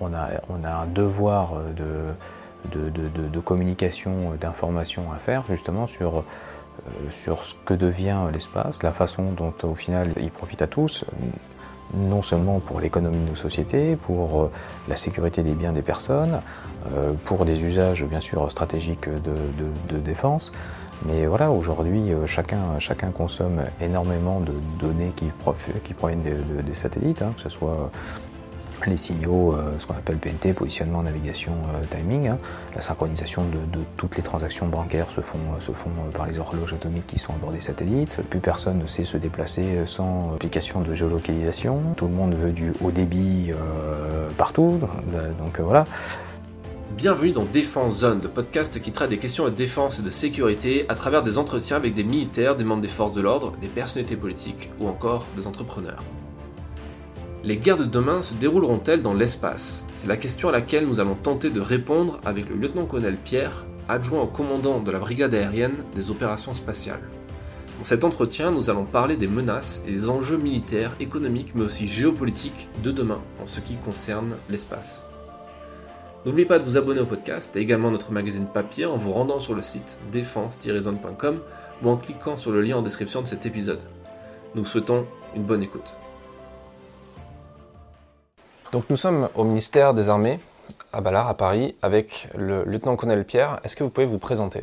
on a, un devoir de, de, communication, d'information à faire justement sur, sur ce que devient l'espace, la façon dont au final il profite à tous, non seulement pour l'économie de nos sociétés, pour euh, la sécurité des biens des personnes, euh, pour des usages bien sûr stratégiques de, défense, mais voilà, aujourd'hui, euh, chacun, consomme énormément de données qui, qui proviennent des, satellites, hein, que ce soit les signaux, euh, ce qu'on appelle PNT, positionnement, navigation, euh, timing. Hein. La synchronisation de, toutes les transactions bancaires se font, euh, par les horloges atomiques qui sont à bord des satellites. Plus personne ne sait se déplacer sans application de géolocalisation. Tout le monde veut du haut débit partout. Donc voilà. Bienvenue dans Défense Zone, le podcast qui traite des questions de défense et de sécurité à travers des entretiens avec des militaires, des membres des forces de l'ordre, des personnalités politiques ou encore des entrepreneurs. Les guerres de demain se dérouleront-elles dans l'espace? C'est la question à laquelle nous allons tenter de répondre avec le lieutenant-colonel Pierre, adjoint au commandant de la brigade aérienne des opérations spatiales. Dans cet entretien, nous allons parler des menaces et des enjeux militaires, économiques, mais aussi géopolitiques de demain en ce qui concerne l'espace. N'oubliez pas de vous abonner au podcast et également notre magazine papier en vous rendant sur le site défense-zone.com ou en cliquant sur le lien en description de cet épisode. Nous vous souhaitons une bonne écoute. Donc nous sommes au ministère des Armées, à Ballard, à Paris, avec le lieutenant-colonel Pierre. Est-ce que vous pouvez vous présenter?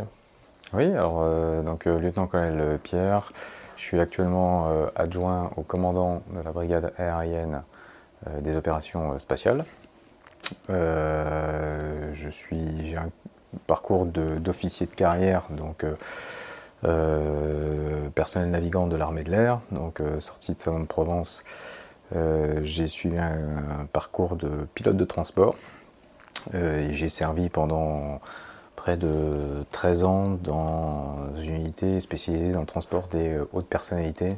Oui, alors euh, donc euh, lieutenant-colonel Pierre, je suis actuellement euh, adjoint au commandant de la brigade aérienne des opérations spatiales. je suis, j'ai un parcours d'officier de, carrière, donc personnel navigant de l'armée de l'air, donc sorti de Salon de Provence j'ai suivi un, parcours de pilote de transport euh, et j'ai servi pendant près de 13 ans dans une unité spécialisée dans le transport des hautes personnalités,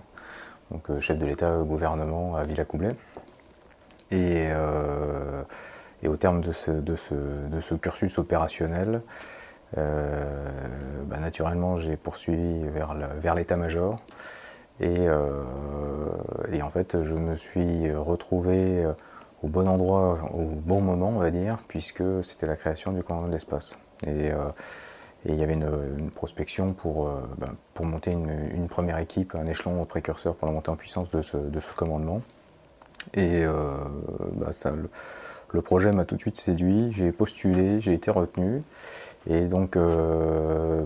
donc euh, chef de l'État, gouvernement à Villacoublay. Et, et, au terme de ce, cursus opérationnel, bah, naturellement j'ai poursuivi vers l'état-major. Euh, et, en fait, je me suis retrouvé euh, au bon endroit, au bon moment, on va dire, puisque c'était la création du commandement de l'espace. Et, euh, il y avait une, prospection pour, ben, pour monter une, première équipe, un échelon précurseur pour la montée en puissance de ce, de ce commandement. Et ça, le, projet m'a tout de suite séduit, j'ai postulé, j'ai été retenu. Et donc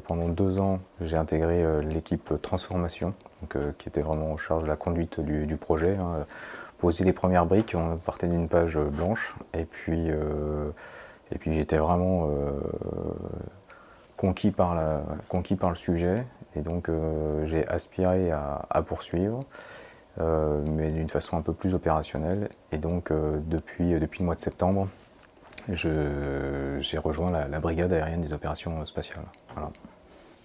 pendant deux ans, j'ai intégré l'équipe transformation euh, qui était vraiment en charge de la conduite du, projet. Hein. Poser les premières briques, on partait d'une page blanche, et puis, euh, puis j'étais vraiment euh, conquis, par la, conquis par le sujet, et donc j'ai aspiré à, poursuivre. mais d'une façon un peu plus opérationnelle. Et donc, depuis, depuis le mois de septembre, j'ai rejoint la, brigade aérienne des opérations spatiales.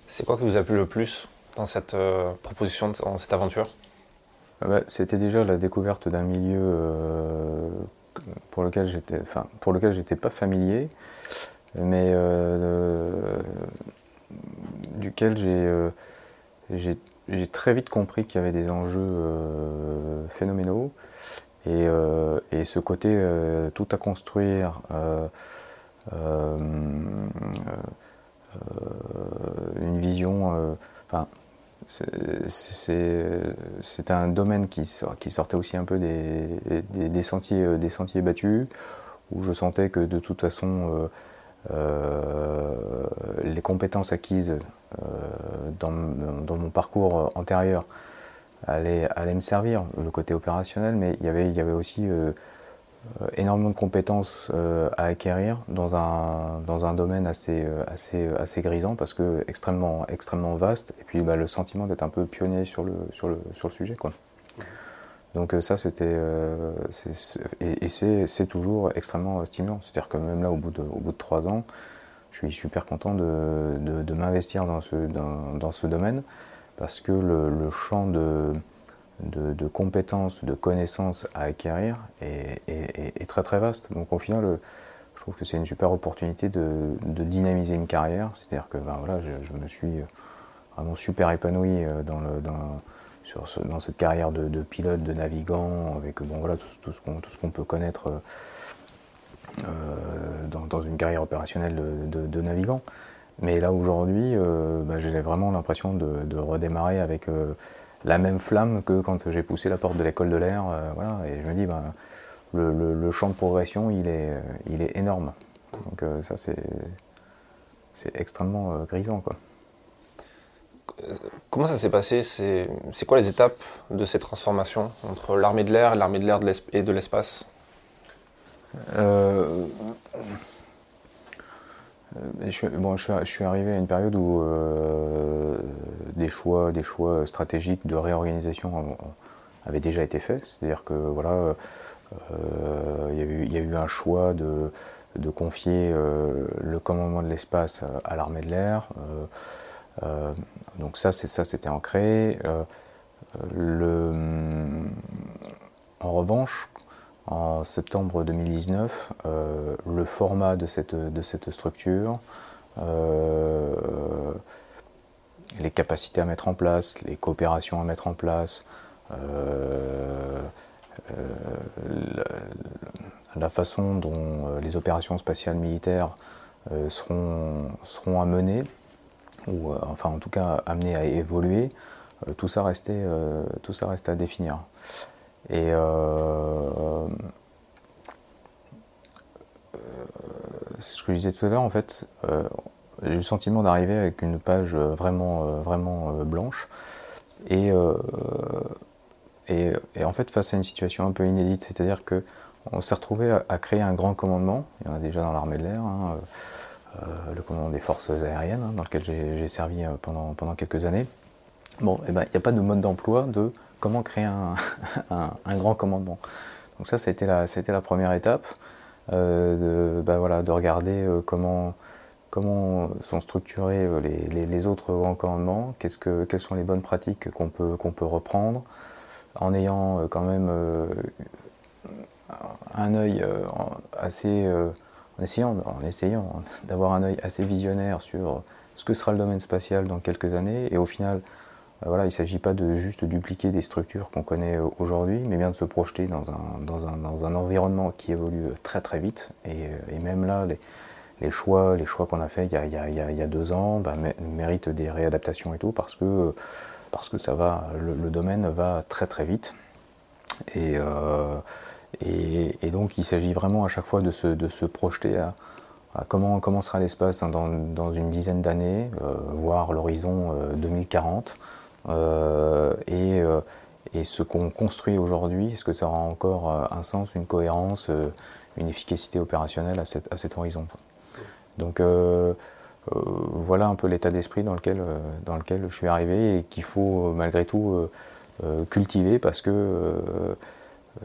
C'est quoi qui vous a plu le plus dans cette euh, proposition, dans cette aventure? Ah bah, C'était déjà la découverte d'un milieu euh, pour lequel j'étais, enfin, pour lequel j'étais pas familier, mais euh, duquel j'ai, j'ai, très vite compris qu'il y avait des enjeux phénoménaux. Et, et, ce côté tout à construire, une vision, enfin, c'est un domaine qui, sortait aussi un peu des, sentiers, euh, battus, où je sentais que de toute façon, euh, euh, les compétences acquises dans, mon parcours antérieur allaient, allaient, me servir, le côté opérationnel, mais il y avait, y avait aussi euh, énormément de compétences euh, à acquérir dans un, dans un domaine assez, euh, assez, assez grisant parce que extrêmement, extrêmement vaste et puis bah, le sentiment d'être un peu pionnier sur le, sur le, sur le sujet. Quoi. Donc ça c'était et, c'est toujours extrêmement stimulant. C'est-à-dire que même là au bout de au bout de trois ans, je suis super content de, de, de m'investir dans ce dans, dans, ce domaine parce que le, champ de compétences, de connaissances à acquérir est, très très vaste. Donc au final, je trouve que c'est une super opportunité de, dynamiser une carrière. C'est-à-dire que ben, voilà, je, me suis vraiment super épanoui euh, dans, cette carrière de, pilote, de navigant, avec tout, tout ce qu'on peut connaître dans, une carrière opérationnelle de, navigant. Mais là aujourd'hui, bah, j'ai vraiment l'impression de, redémarrer avec la même flamme que quand j'ai poussé la porte de l'école de l'air. voilà, et je me dis, bah, le, champ de progression, il est, il est énorme. Donc ça, c'est extrêmement grisant. Quoi. Comment ça s'est passé? C'est quoi les étapes de ces transformations entre l'armée de l'air et l'armée de l'air et de l'espace? Euh, je, bon, je, suis arrivé à une période où euh, des, choix, des choix stratégiques de réorganisation avaient déjà été faits. C'est-à-dire que voilà, euh, il, y a eu, un choix de, confier le commandement de l'espace à l'armée de l'air. Euh, donc ça, c'est ça, c'était ancré. Euh, en revanche, en septembre 2019, euh, le format de cette, structure, les capacités à mettre en place, les coopérations à mettre en place, la, façon dont les opérations spatiales militaires seront, seront à mener, ou euh, enfin en tout cas amené à évoluer, euh, tout, ça restait, euh, tout ça restait à définir. Et ce que je disais tout à l'heure, en fait, j'ai eu le sentiment d'arriver avec une page vraiment, vraiment blanche. Et, et, en fait, face à une situation un peu inédite, c'est-à-dire qu'on s'est retrouvé à, créer un grand commandement, il y en a déjà dans l'armée de l'air, hein, euh, le commandement des forces aériennes, hein, dans lequel j'ai servi euh, pendant, pendant quelques années. Bon, eh ben, il n'y a pas de mode d'emploi de comment créer un, grand commandement. Donc ça, c'était la, première étape, euh, de, bah, voilà, de regarder comment, comment sont structurés les, les, autres grands commandements, quelles sont les bonnes pratiques qu'on peut, reprendre, en ayant quand même un œil assez en essayant, en essayant d'avoir un œil assez visionnaire sur ce que sera le domaine spatial dans quelques années. Et au final, euh, voilà, il ne s'agit pas de juste dupliquer des structures qu'on connaît euh, aujourd'hui, mais bien de se projeter dans un, dans un, dans un environnement qui évolue très très vite. Et, euh, et même là, les, les choix, les choix qu'on a faits il, il, il y a, deux ans bah, méritent des réadaptations et tout, parce que, parce que ça va, le, domaine va très très vite. Et, et, donc il s'agit vraiment à chaque fois de se, projeter à, comment, comment, sera l'espace dans, une dizaine d'années, euh, voire l'horizon 2040. Euh, euh, et, ce qu'on construit aujourd'hui, est-ce que ça aura encore un sens, une cohérence, une efficacité opérationnelle à, cet horizon Donc voilà un peu l'état d'esprit dans lequel, dans lequel je suis arrivé et qu'il faut malgré tout cultiver parce que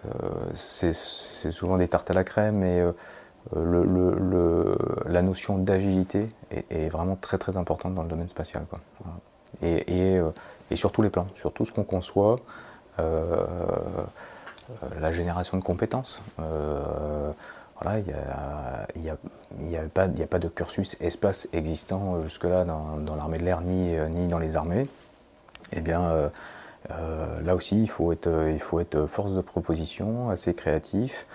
euh, c'est souvent des tartes à la crème, mais euh, la notion d'agilité est, vraiment très très importante dans le domaine spatial. Et, euh, et, sur tous les plans, sur tout ce qu'on conçoit, la génération de compétences. voilà, il n'y a, pas, de cursus espace existant jusque-là dans, l'armée de l'air ni, dans les armées. Eh bien, euh, là aussi, il faut, être, euh, force de proposition, assez créatif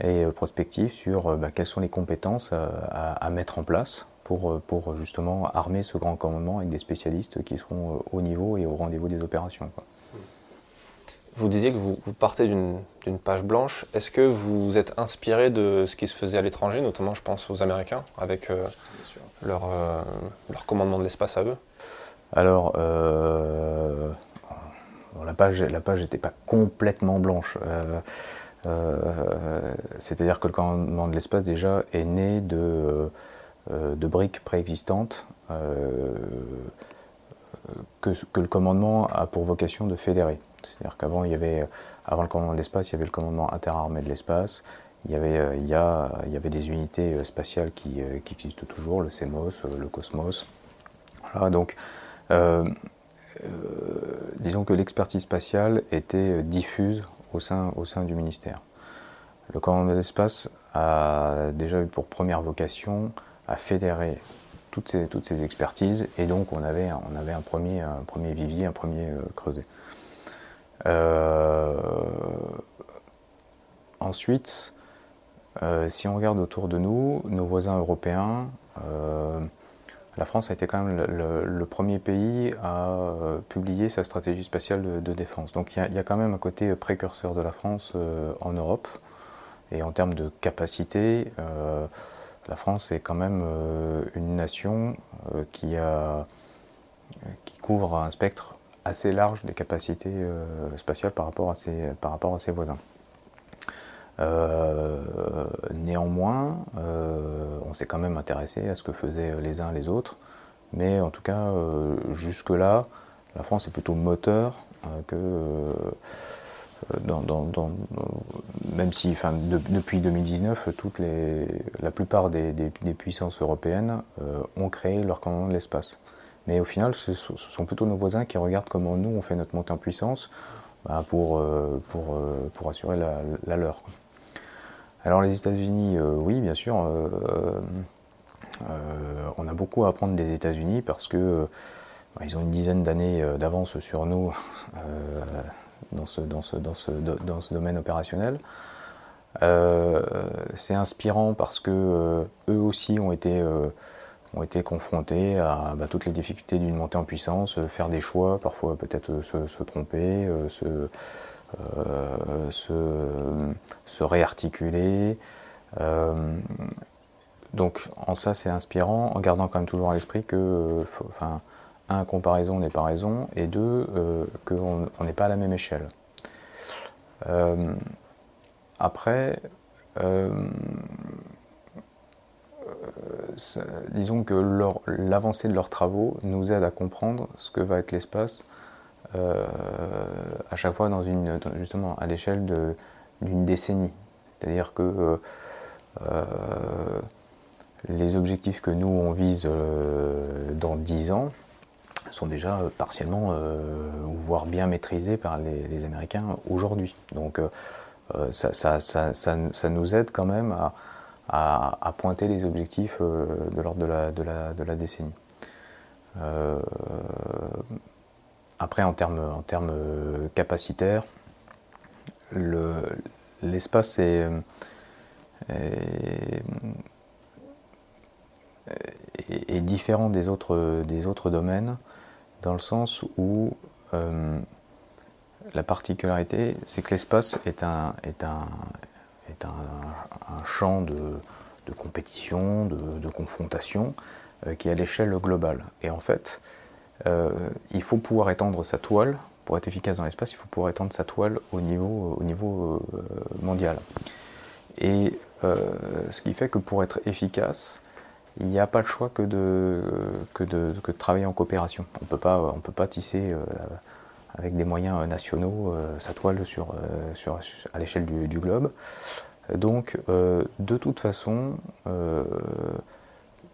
et euh, prospectif sur bah, quelles sont les compétences à, mettre en place pour, pour, justement armer ce grand commandement avec des spécialistes qui seront au niveau et au rendez-vous des opérations. Vous disiez que vous, partez d'une page blanche. Est-ce que vous êtes inspiré de ce qui se faisait à l'étranger, notamment je pense aux Américains, avec leur, leur, commandement de l'espace à eux? Alors, la page la page n'était pas complètement blanche. Euh, euh, c'est-à-dire que le commandement de l'espace déjà est né de, euh, de briques préexistantes que, que, le commandement a pour vocation de fédérer. C'est-à-dire qu'avant il y avait avant le commandement de l'espace, il y avait le commandement interarmé de l'espace. Il y, avait, il, y a, il y avait des unités spatiales qui, qui existent toujours, le CEMOS, le Cosmos. Donc euh, disons que l'expertise spatiale était diffuse au sein, au sein du ministère. Le commandement de l'espace a déjà eu pour première vocation fédérer toutes ces, toutes ces expertises et donc on avait, on avait un, premier, premier vivier, un premier euh, creuset. Euh, ensuite, si on regarde autour de nous, nos voisins européens, la France a été quand même le, premier pays à publier sa stratégie spatiale de, défense. Donc il y, a quand même un côté précurseur de la France en Europe. Et en termes de capacité, la France est quand même une nation qui, a, qui couvre un spectre assez large des capacités euh, spatiales par rapport à ses, voisins. Euh, néanmoins, euh, on s'est quand même intéressé à ce que faisaient les uns les autres, mais en tout cas, jusque-là, la France est plutôt moteur que. Dans, même si depuis 2019, toutes les, la plupart des, puissances européennes ont créé leur commandement de l'espace. Mais au final, ce sont plutôt nos voisins qui regardent comment nous, on fait notre montée en puissance bah, pour, euh, euh, assurer la, leur. Alors les États-Unis, euh, oui, bien sûr, on a beaucoup à apprendre des États-Unis parce que bah, ont une dizaine d'années d'avance sur nous dans, ce, dans, ce, dans, ce, dans, ce, domaine opérationnel. c'est inspirant parce que eux aussi ont été ont été confrontés à bah, toutes les difficultés d'une montée en puissance, euh, faire des choix, parfois peut-être euh, se, tromper, euh, se, se, réarticuler. donc en ça c'est inspirant, en gardant quand même toujours à l'esprit que, enfin, un, comparaison n'est pas raison, et deux, qu'on n'est pas à la même échelle. après, euh, disons que l'avancée de leurs travaux nous aide à comprendre ce que va être l'espace euh, à chaque fois dans une, justement à l'échelle d'une décennie. C'est-à-dire que euh, les objectifs que nous on vise dans 10 ans sont déjà partiellement, voire bien maîtrisés par les, Américains aujourd'hui. Donc ça, nous aide quand même à, pointer les objectifs euh, de l'ordre de la, de, la, de la, décennie. Euh, après, en termes en capacitaires, l'espace est, est, différent des autres, des autres domaines dans le sens où euh, la particularité, c'est que l'espace est un, champ de, compétition, de, confrontation euh, qui est à l'échelle globale. Et en fait, euh, il faut pouvoir étendre sa toile, pour être efficace dans l'espace, il faut pouvoir étendre sa toile au niveau, au niveau mondial. Et ce qui fait que pour être efficace, il n'y a pas le choix que de, que de, que de travailler en coopération. On ne peut pas tisser avec des moyens nationaux sa toile sur, sur, à l'échelle du, globe. Donc, euh, de toute façon, euh,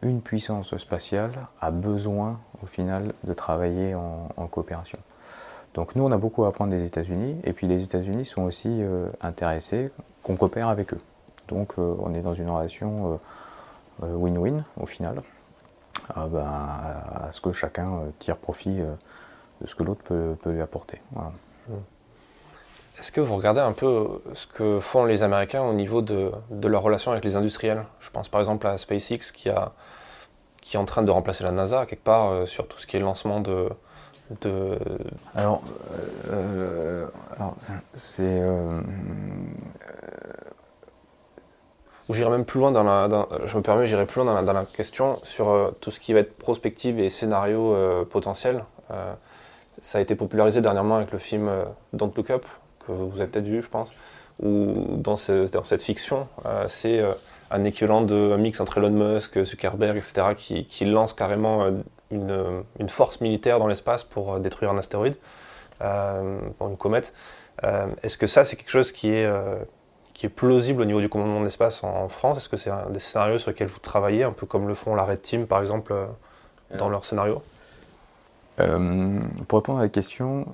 une puissance spatiale a besoin, au final, de travailler en, coopération. Donc, nous, on a beaucoup à apprendre des États-Unis, et puis les États-Unis sont aussi euh, intéressés qu'on coopère avec eux. Donc, on est dans une relation win-win, au final, ben, à ce que chacun tire profit de ce que l'autre peut, lui apporter. Voilà. Mmh. Est-ce que vous regardez un peu ce que font les Américains au niveau de, leur relation avec les industriels? Je pense par exemple à SpaceX qui, a, qui est en train de remplacer la NASA quelque part euh, sur tout ce qui est lancement de. de... Alors, euh, c'est. Euh, j'irai même plus loin dans la. je me permets, j'irai plus loin dans la, question sur tout ce qui va être prospective et scénario potentiel. ça a été popularisé dernièrement avec le film Don't Look Up, que vous avez peut-être vu, je pense, où dans, cette fiction, euh, c'est euh, un équivalent de un mix entre Elon Musk, Zuckerberg, etc., qui, lance carrément euh, une, force militaire dans l'espace pour détruire un astéroïde, pour une comète. Est-ce que ça, c'est quelque chose qui est, qui est plausible au niveau du commandement de l'espace en, France Est-ce que c'est un des scénarios sur lesquels vous travaillez, un peu comme le font la Red Team, par exemple, dans leur scénario? Pour répondre à la question,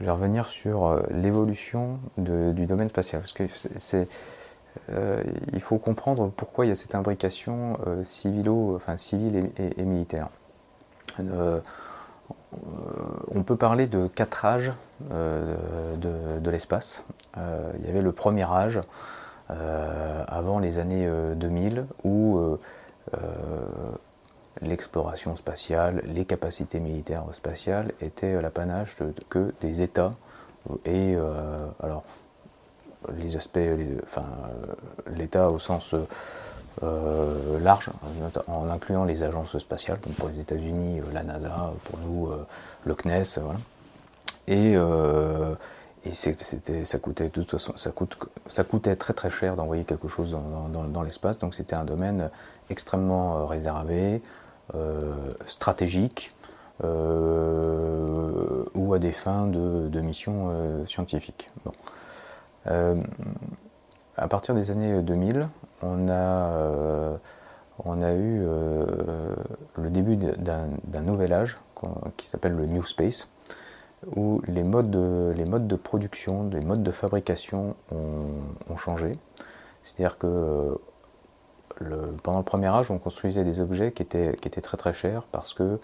je vais revenir sur euh, l'évolution du domaine spatial. Parce que c'est, euh, il faut comprendre pourquoi il y a cette imbrication euh, civilo, enfin, civile et, militaire. on peut parler de quatre âges de, l'espace. Il y avait le premier âge avant les années 2000 où l'exploration spatiale, les capacités militaires spatiales étaient l'apanage que des États. Et alors les aspects, enfin l'État au sens euh, large, en incluant les agences spatiales, comme pour les États-Unis, euh, la NASA, pour nous, euh, le CNES, Et, ça coûtait de toute façon, ça, coûte, ça coûtait très très cher d'envoyer quelque chose dans, l'espace, donc c'était un domaine extrêmement réservé, stratégique, ou à des fins de, de missions scientifiques. Bon. À partir des années 2000, on a, euh, on a eu euh, le début d'un nouvel âge qui s'appelle le New Space, où les modes, de, les modes de production, les modes de fabrication ont, changé. C'est-à-dire que euh, pendant le premier âge, on construisait des objets qui étaient, très très chers parce que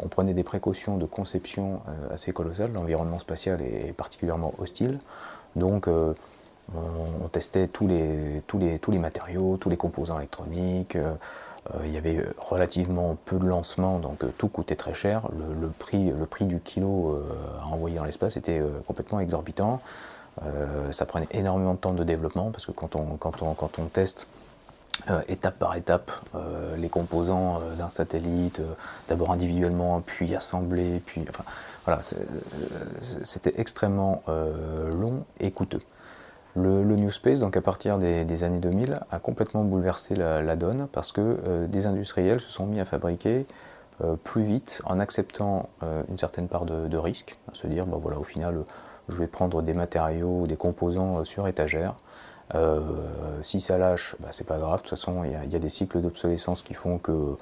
on prenait des précautions de conception assez colossales. L'environnement spatial est, particulièrement hostile. Donc, on, testait tous les, tous, les, tous les matériaux, tous les composants électroniques. Euh, euh, il y avait relativement peu de lancements, donc euh, tout coûtait très cher. Le, prix, le prix du kilo à envoyer dans l'espace était complètement exorbitant. ça prenait énormément de temps de développement parce que quand on teste étape par étape les composants d'un satellite, d'abord individuellement, puis assemblés, puis enfin voilà, c'était extrêmement long et coûteux. Le, New Space, donc à partir des, années 2000, a complètement bouleversé la, donne parce que euh, des industriels se sont mis à fabriquer euh, plus vite en acceptant euh, une certaine part de, risque, à se dire, bon voilà, au final, je vais prendre des matériaux, des composants sur étagère. si ça lâche, bah, c'est pas grave, de toute façon, il y, a des cycles d'obsolescence qui font que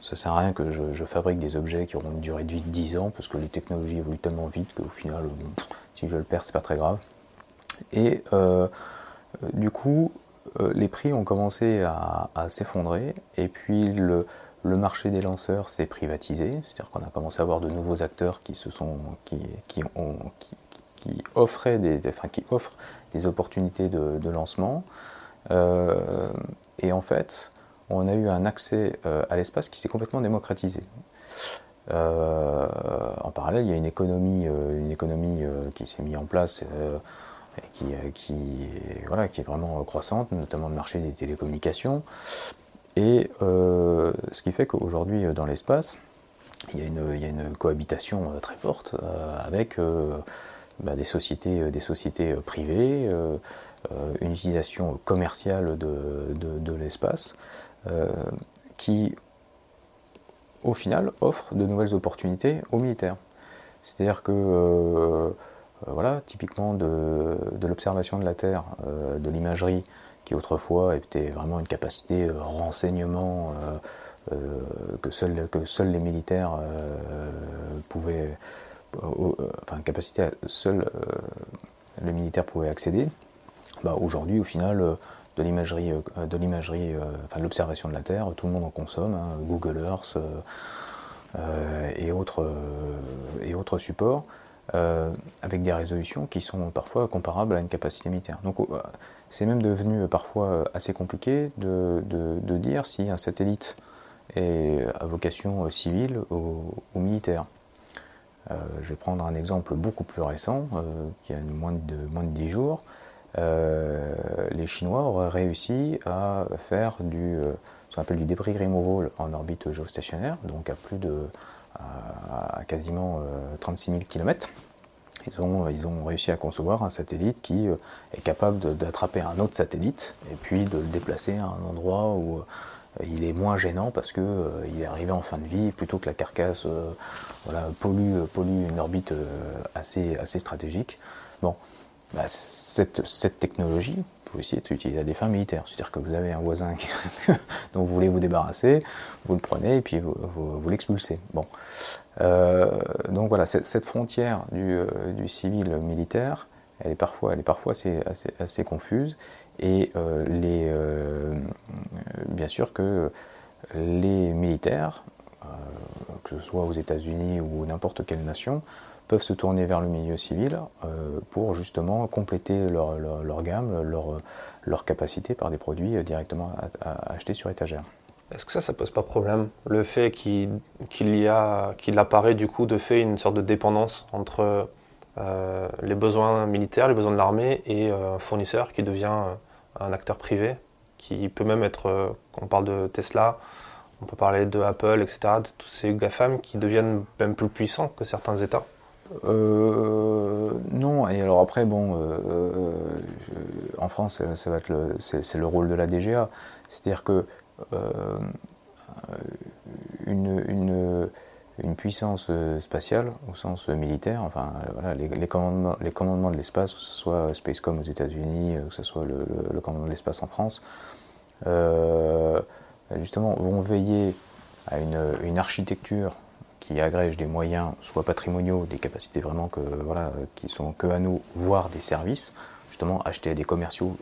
ça sert à rien que je, fabrique des objets qui auront une durée de vie de 10 ans parce que les technologies évoluent tellement vite qu'au final, si je le perds, c'est pas très grave. Et euh, du coup, euh, les prix ont commencé à, s'effondrer et puis le, marché des lanceurs s'est privatisé, c'est-à-dire qu'on a commencé à avoir de nouveaux acteurs qui se sont qui, offraient des, enfin, qui offrent des opportunités de, lancement. Euh, et en fait, on a eu un accès à l'espace qui s'est complètement démocratisé. en parallèle, il y a une économie, une économie qui s'est mise en place qui, euh, qui, voilà, qui est vraiment croissante, notamment le marché des télécommunications. Et euh, ce qui fait qu'aujourd'hui, euh, dans l'espace, il, y a une, il y a une cohabitation très forte avec bah, des sociétés, des sociétés privées, une utilisation commerciale de, de, de l'espace, qui, au final, offre de nouvelles opportunités aux militaires. C'est-à-dire que voilà, typiquement de, l'observation de la Terre, euh, de l'imagerie, qui autrefois était vraiment une capacité euh, renseignement que, seuls les militaires pouvaient, enfin capacité les militaires pouvaient accéder. Bah, aujourd'hui, au final, de l'imagerie, de l'observation de la Terre, tout le monde en consomme, hein, Google Earth et autres supports. Euh, avec des résolutions qui sont parfois comparables à une capacité militaire. Donc euh, c'est même devenu parfois assez compliqué de, dire si un satellite est à vocation civile ou, militaire. Euh, je vais prendre un exemple beaucoup plus récent, qui a moins de, moins de 10 jours. les Chinois auraient réussi à faire du, ce qu'on appelle du débris removal en orbite géostationnaire, donc à plus de à, quasiment 36 000 km. Ils ont, ils ont réussi à concevoir un satellite qui euh, est capable d'attraper un autre satellite et puis de le déplacer à un endroit où euh, il est moins gênant parce qu'il euh, est arrivé en fin de vie plutôt que la carcasse pollue, une orbite assez, stratégique. Bon, bah, cette, cette, technologie peut aussi être utilisée à des fins militaires. C'est-à-dire que vous avez un voisin dont vous voulez vous débarrasser, vous le prenez et puis vous, vous, l'expulsez. Bon. Euh, donc voilà, cette, frontière du, du, civil militaire, elle est parfois, assez, confuse. Et euh, euh, bien sûr que les militaires, que ce soit aux États-Unis ou n'importe quelle nation, peuvent se tourner vers le milieu civil pour justement compléter leur, gamme, leur, capacité par des produits directement achetés sur étagère. Est-ce que ça, ça pose pas problème Le fait qu'il y a, qu'il apparaît du coup de fait une sorte de dépendance entre euh, les besoins militaires, les besoins de l'armée et euh, un fournisseur qui devient euh, un acteur privé, qui peut même être, on parle de Tesla, on peut parler de Apple, etc., de tous ces GAFAM qui deviennent même plus puissants que certains États non, et alors après, bon, en France, ça va être c'est, le rôle de la DGA. C'est-à-dire que une, une puissance euh, spatiale au sens militaire, enfin voilà, les, commandements, les commandements de l'espace, que ce soit Spacecom aux États-Unis, euh, que ce soit le, commandement de l'espace en France, euh, justement vont veiller à une, architecture qui agrège des moyens, soit patrimoniaux, des capacités vraiment que voilà, qui sont que à nous, voire des services, justement acheter à des commerciaux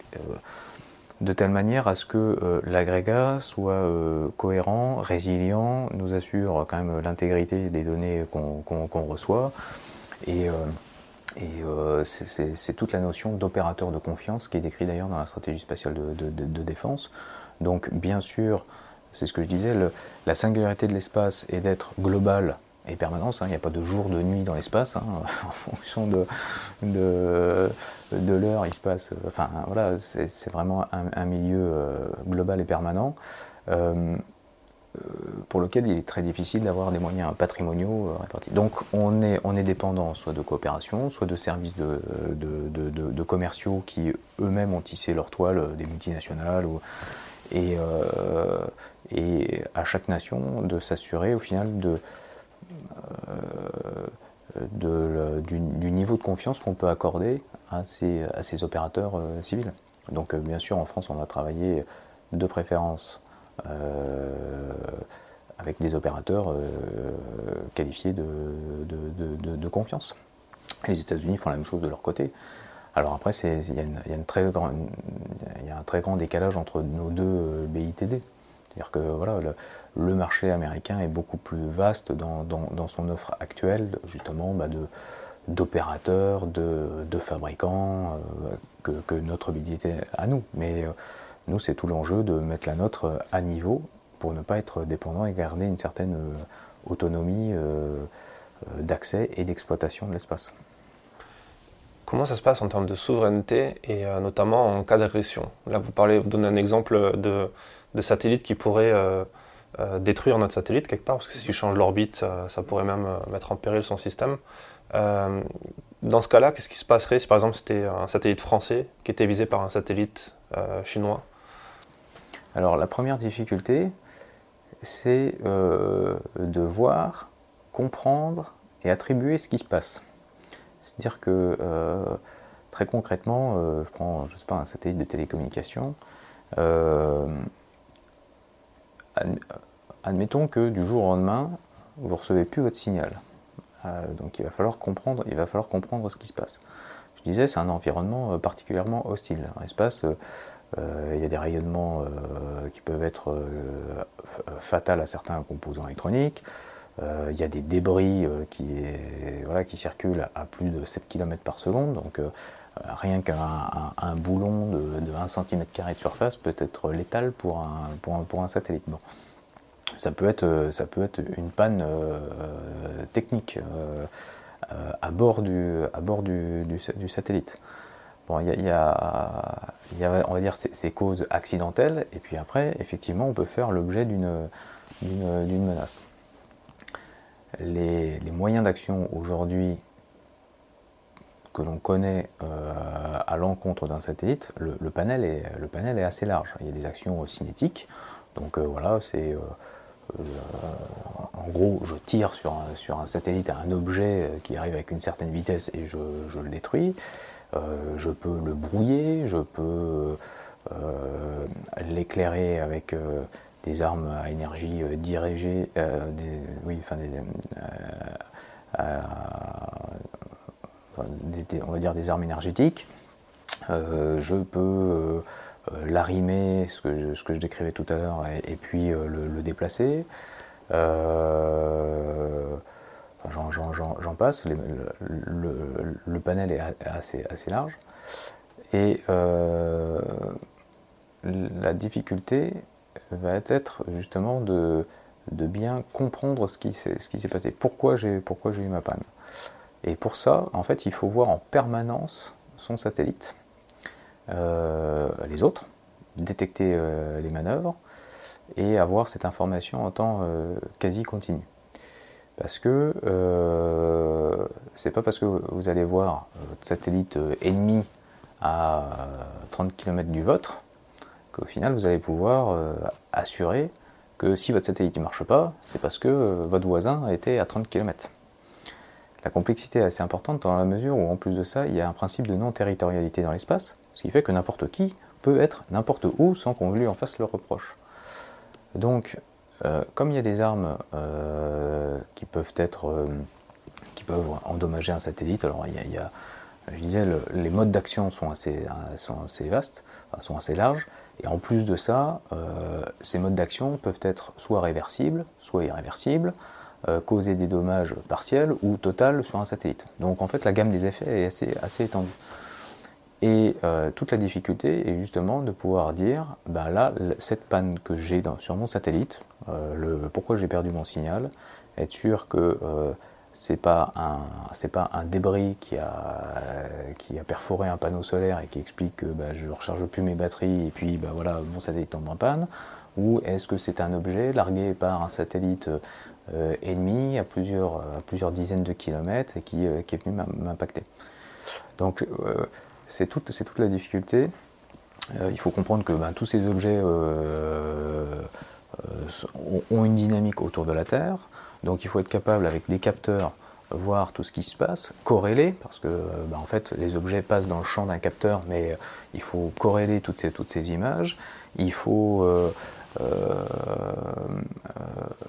de telle manière à ce que euh, l'agrégat soit euh, cohérent, résilient, nous assure quand même l'intégrité des données qu'on reçoit. Et, euh, c'est toute la notion d'opérateur de confiance qui est décrite d'ailleurs dans la stratégie spatiale de, défense. Donc bien sûr, c'est ce que je disais, la singularité de l'espace est d'être global et permanence. Hein. Il n'y a pas de jour, de nuit dans l'espace. Hein. En fonction de, de, l'heure, il se passe. Enfin, voilà, c'est vraiment un, milieu euh, global et permanent. Euh, euh, pour lequel il est très difficile d'avoir des moyens patrimoniaux répartis. Donc on est, on est dépendant soit de coopération, soit de services de, de, commerciaux qui eux-mêmes ont tissé leur toile, des multinationales, et, et à chaque nation de s'assurer au final de, euh, du, niveau de confiance qu'on peut accorder à ces, à ces opérateurs euh, civils. Donc euh, bien sûr en France on va travailler de préférence avec des opérateurs qualifiés de, de, confiance. Les États-Unis font la même chose de leur côté. Alors après, il y, a un très grand décalage entre nos deux BITD. C'est-à-dire que voilà, marché américain est beaucoup plus vaste dans, son offre actuelle, justement, bah, d'opérateurs, de, fabricants, euh, que, notre habilité à nous. Mais euh, nous, c'est tout l'enjeu de mettre la nôtre à niveau pour ne pas être dépendant et garder une certaine euh, autonomie d'accès et d'exploitation de l'espace. Comment ça se passe en termes de souveraineté et notamment en cas d'agression? Là, vous parlez, vous donnez un exemple de de satellites qui pourraient euh, euh, détruire notre satellite quelque part, parce que s'il change l'orbite, ça, pourrait même euh, mettre en péril son système. dans ce cas-là, qu'est-ce qui se passerait si par exemple c'était un satellite français qui était visé par un satellite chinois? Alors la première difficulté, c'est de voir, comprendre et attribuer ce qui se passe. C'est-à-dire que très concrètement, je prends je sais pas, un satellite de télécommunication, admettons que du jour au lendemain, vous ne recevez plus votre signal. Euh, donc il va, falloir comprendre, ce qui se passe. Je disais, c'est un environnement euh, particulièrement hostile. Euh, il y a des rayonnements qui peuvent être fatals à certains composants électroniques. il y a des débris qui, circulent à plus de 7 km par seconde. Rien qu'un boulon de, 1 cm de surface peut être létal pour un, satellite. Bon. Ça, peut être, une panne euh, technique euh, à bord du, satellite. Bon, il y, a, on va dire, ces, causes accidentelles, et puis après, effectivement, on peut faire l'objet d'une menace. Les moyens d'action aujourd'hui que l'on connaît euh, à l'encontre d'un satellite, le, panel est, assez large. Il y a des actions cinétiques, donc euh, voilà, c'est euh, en gros, je tire sur un, satellite un objet qui arrive avec une certaine vitesse et je, le détruis. je peux le brouiller, je peux l'éclairer avec des armes à énergie dirigée, oui, enfin des, on va dire des armes énergétiques. Euh, je peux euh, l'arrimer, ce que, je, décrivais tout à l'heure, et, puis euh, le, déplacer. j'en passe, le, panel est assez, assez large. Et la difficulté va être justement de, de bien comprendre ce qui s'est passé, pourquoi j'ai eu ma panne? Et pour ça, en fait, il faut voir en permanence son satellite, euh, les autres, détecter euh, les manœuvres et avoir cette information en temps euh, quasi continu. Parce que c'est pas parce que vous allez voir votre satellite ennemi à 30 km du vôtre qu'au final vous allez pouvoir assurer que si votre satellite ne marche pas, c'est parce que votre voisin été à 30 km. La complexité est assez importante dans la mesure où, en plus de ça, il y a un principe de non-territorialité dans l'espace, ce qui fait que n'importe qui peut être n'importe où sans qu'on lui en fasse le reproche. Donc, euh, comme il y a des armes euh, qui peuvent être, euh, qui peuvent endommager un satellite, alors il y a, je disais, les modes d'action sont assez, sont assez vastes, sont assez larges, et en plus de ça, ces modes d'action peuvent être soit réversibles, soit irréversibles, causer des dommages partiels ou total sur un satellite. Donc en fait la gamme des effets est assez, assez étendue. Et euh, toute la difficulté est justement de pouvoir dire, ben là, cette panne que j'ai sur mon satellite, euh, pourquoi j'ai perdu mon signal, être sûr que c'est pas un pas un débris qui a qui a perforé un panneau solaire et qui explique que ben, je recharge plus mes batteries et puis ben, voilà mon satellite tombe en panne ou est-ce que c'est un objet largué par un satellite euh, ennemi à plusieurs, à plusieurs dizaines de kilomètres et qui, euh, qui est venu m'impacter. Donc euh, c'est toute, toute la difficulté. il faut comprendre que ben, tous ces objets ont une dynamique autour de la Terre, donc il faut être capable avec des capteurs voir tout ce qui se passe, corréler, parce que ben, en fait les objets passent dans le champ d'un capteur, mais il faut corréler toutes ces, toutes ces images. Il faut euh, euh,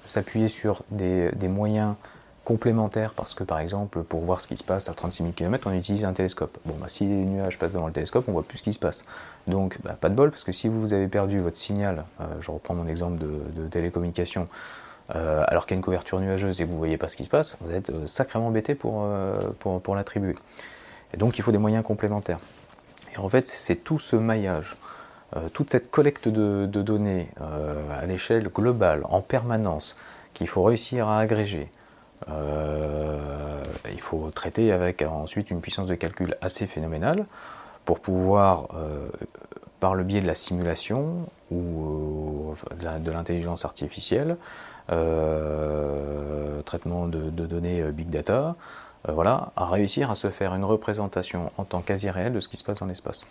s'appuyer sur des, moyens complémentaires parce que par exemple pour voir ce qui se passe à 36 000 km on utilise un télescope. Bon bah, si les nuages passent devant le télescope on voit plus ce qui se passe. Donc bah, pas de bol parce que si vous avez perdu votre signal, euh, je reprends mon exemple de, télécommunication, alors qu'il y a une couverture nuageuse et que vous voyez pas ce qui se passe, vous êtes sacrément embêté pour, pour, pour l'attribuer. Et donc il faut des moyens complémentaires. Et en fait c'est tout ce maillage euh, toute cette collecte de, données euh, à l'échelle globale, en permanence, qu'il faut réussir à agréger, euh, il faut traiter avec ensuite une puissance de calcul assez phénoménale pour pouvoir, par le biais de la simulation ou de l'intelligence artificielle, traitement de, données big data, voilà, réussir à se faire une représentation en temps quasi réel de ce qui se passe dans l'espace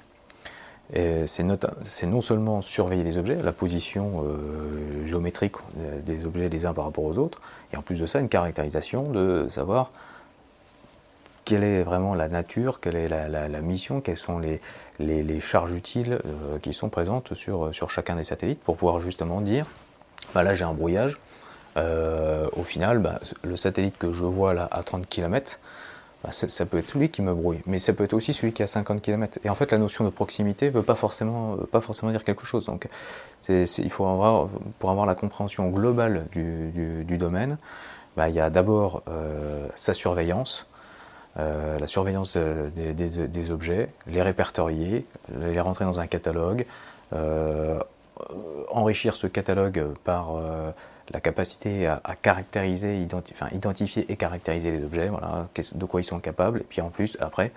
c'est non seulement surveiller les objets, la position euh, géométrique des objets les uns par rapport aux autres, et en plus de ça, une caractérisation de savoir quelle est vraiment la nature, quelle est la, mission, quelles sont les, charges utiles euh, qui sont présentes sur, sur chacun des satellites pour pouvoir justement dire, bah là j'ai un brouillage, euh, au final, bah, le satellite que je vois là à 30 km, bah, ça peut être lui qui me brouille, mais ça peut être aussi celui qui est à 50 km. Et en fait, la notion de proximité ne veut pas forcément, pas forcément dire quelque chose. Donc, il faut avoir, pour avoir la compréhension globale du, domaine, bah, il y a d'abord euh, sa surveillance, euh, la surveillance des, objets, les répertorier, les rentrer dans un catalogue, euh, enrichir ce catalogue par la capacité à, caractériser, identifier et caractériser les objets, de quoi ils sont capables, et puis en plus, après,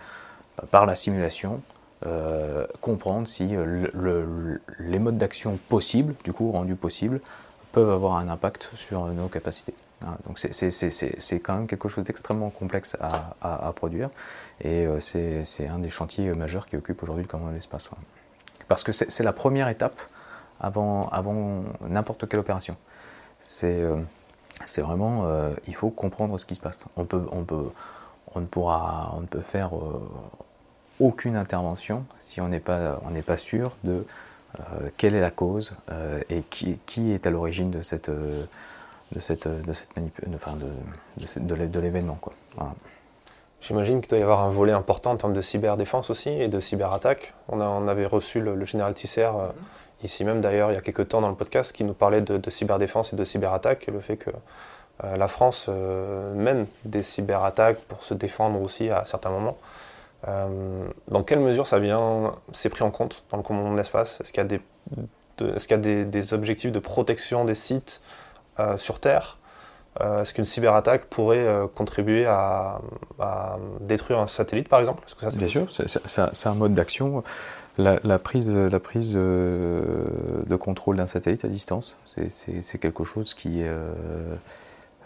euh, par la simulation, euh, comprendre si euh, les modes d'action possibles, du coup rendus possibles, peuvent avoir un impact sur nos capacités. Hein, donc c'est quand même quelque chose d'extrêmement complexe à, produire, et c'est un des chantiers majeurs qui occupe aujourd'hui le commandement de l'espace. Parce que c'est la première étape avant n'importe quelle opération. Euh, c'est vraiment, euh, il faut comprendre ce qui se passe. On, peut, on, peut, on, ne, pourra, on ne peut faire euh, aucune intervention si on n'est pas, on pas sûr de quelle est la cause et qui, qui, est à l'origine de cette, de cette, de cette enfin de, de, l'événement. J'imagine qu'il doit y avoir un volet important en termes de cyberdéfense aussi et de cyberattaque. On, on avait reçu le, général Tisser ici même d'ailleurs il y a quelques temps dans le podcast qui nous parlait de, cyberdéfense et de cyberattaque et le fait que la France mène des cyberattaques pour se défendre aussi à certains moments. dans quelle mesure ça vient, c'est pris en compte dans le commandement de l'espace? Est-ce qu'il y a, des, objectifs de protection des sites sur Terre? Est-ce qu'une cyberattaque pourrait contribuer à, détruire un satellite, par exemple? Bien sûr, c'est, un mode d'action. La, prise, la prise euh, de contrôle d'un satellite à distance, c'est quelque chose qui, euh,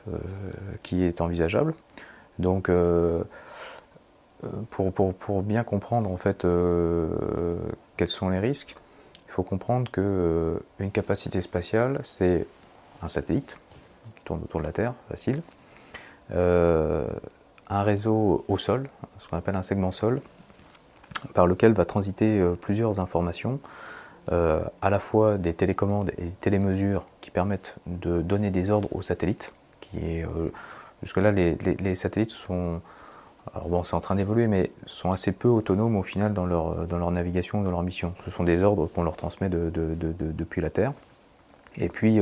euh, qui est envisageable. Donc, pour, bien comprendre en fait quels sont les risques, il faut comprendre que une capacité spatiale, c'est un satellite qui tourne autour de la Terre, facile, un réseau au sol, ce qu'on appelle un segment sol, par lequel va transiter euh, plusieurs informations, euh, à la fois des télécommandes et télémesures qui permettent de donner des ordres aux satellites. Qui euh, jusque-là, les, satellites sont, alors bon, c'est en train d'évoluer, mais sont assez peu autonomes au final dans leur, dans leur navigation, dans leur mission. Ce sont des ordres qu'on leur transmet depuis la Terre. Et puis,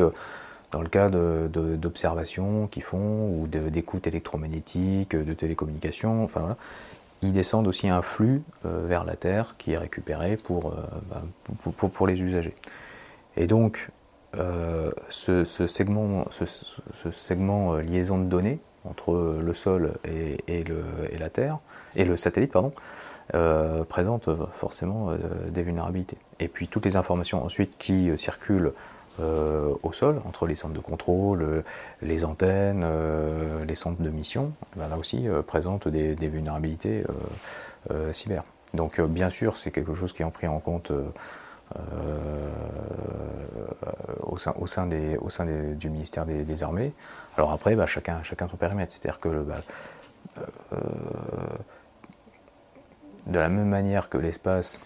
dans le cas d'observations qu'ils font ou d'écoute électromagnétique, de télécommunications, enfin voilà, ils descendent aussi un flux euh, vers la Terre qui est récupéré pour, euh, bah, pour, les usagers. Et donc, euh, ce, segment, ce, segment liaison de données entre le sol et, et, le, la Terre, et le satellite, pardon, présente forcément des vulnérabilités. Et puis toutes les informations ensuite qui circulent euh, au sol, entre les centres de contrôle, euh, les antennes, euh, les centres de mission, ben là aussi présentent des, vulnérabilités cyber. Donc bien sûr, c'est quelque chose qui est pris en compte au sein, du ministère des, Armées. Alors après, bah, chacun, chacun son périmètre. C'est-à-dire que bah, de la même manière que l'espace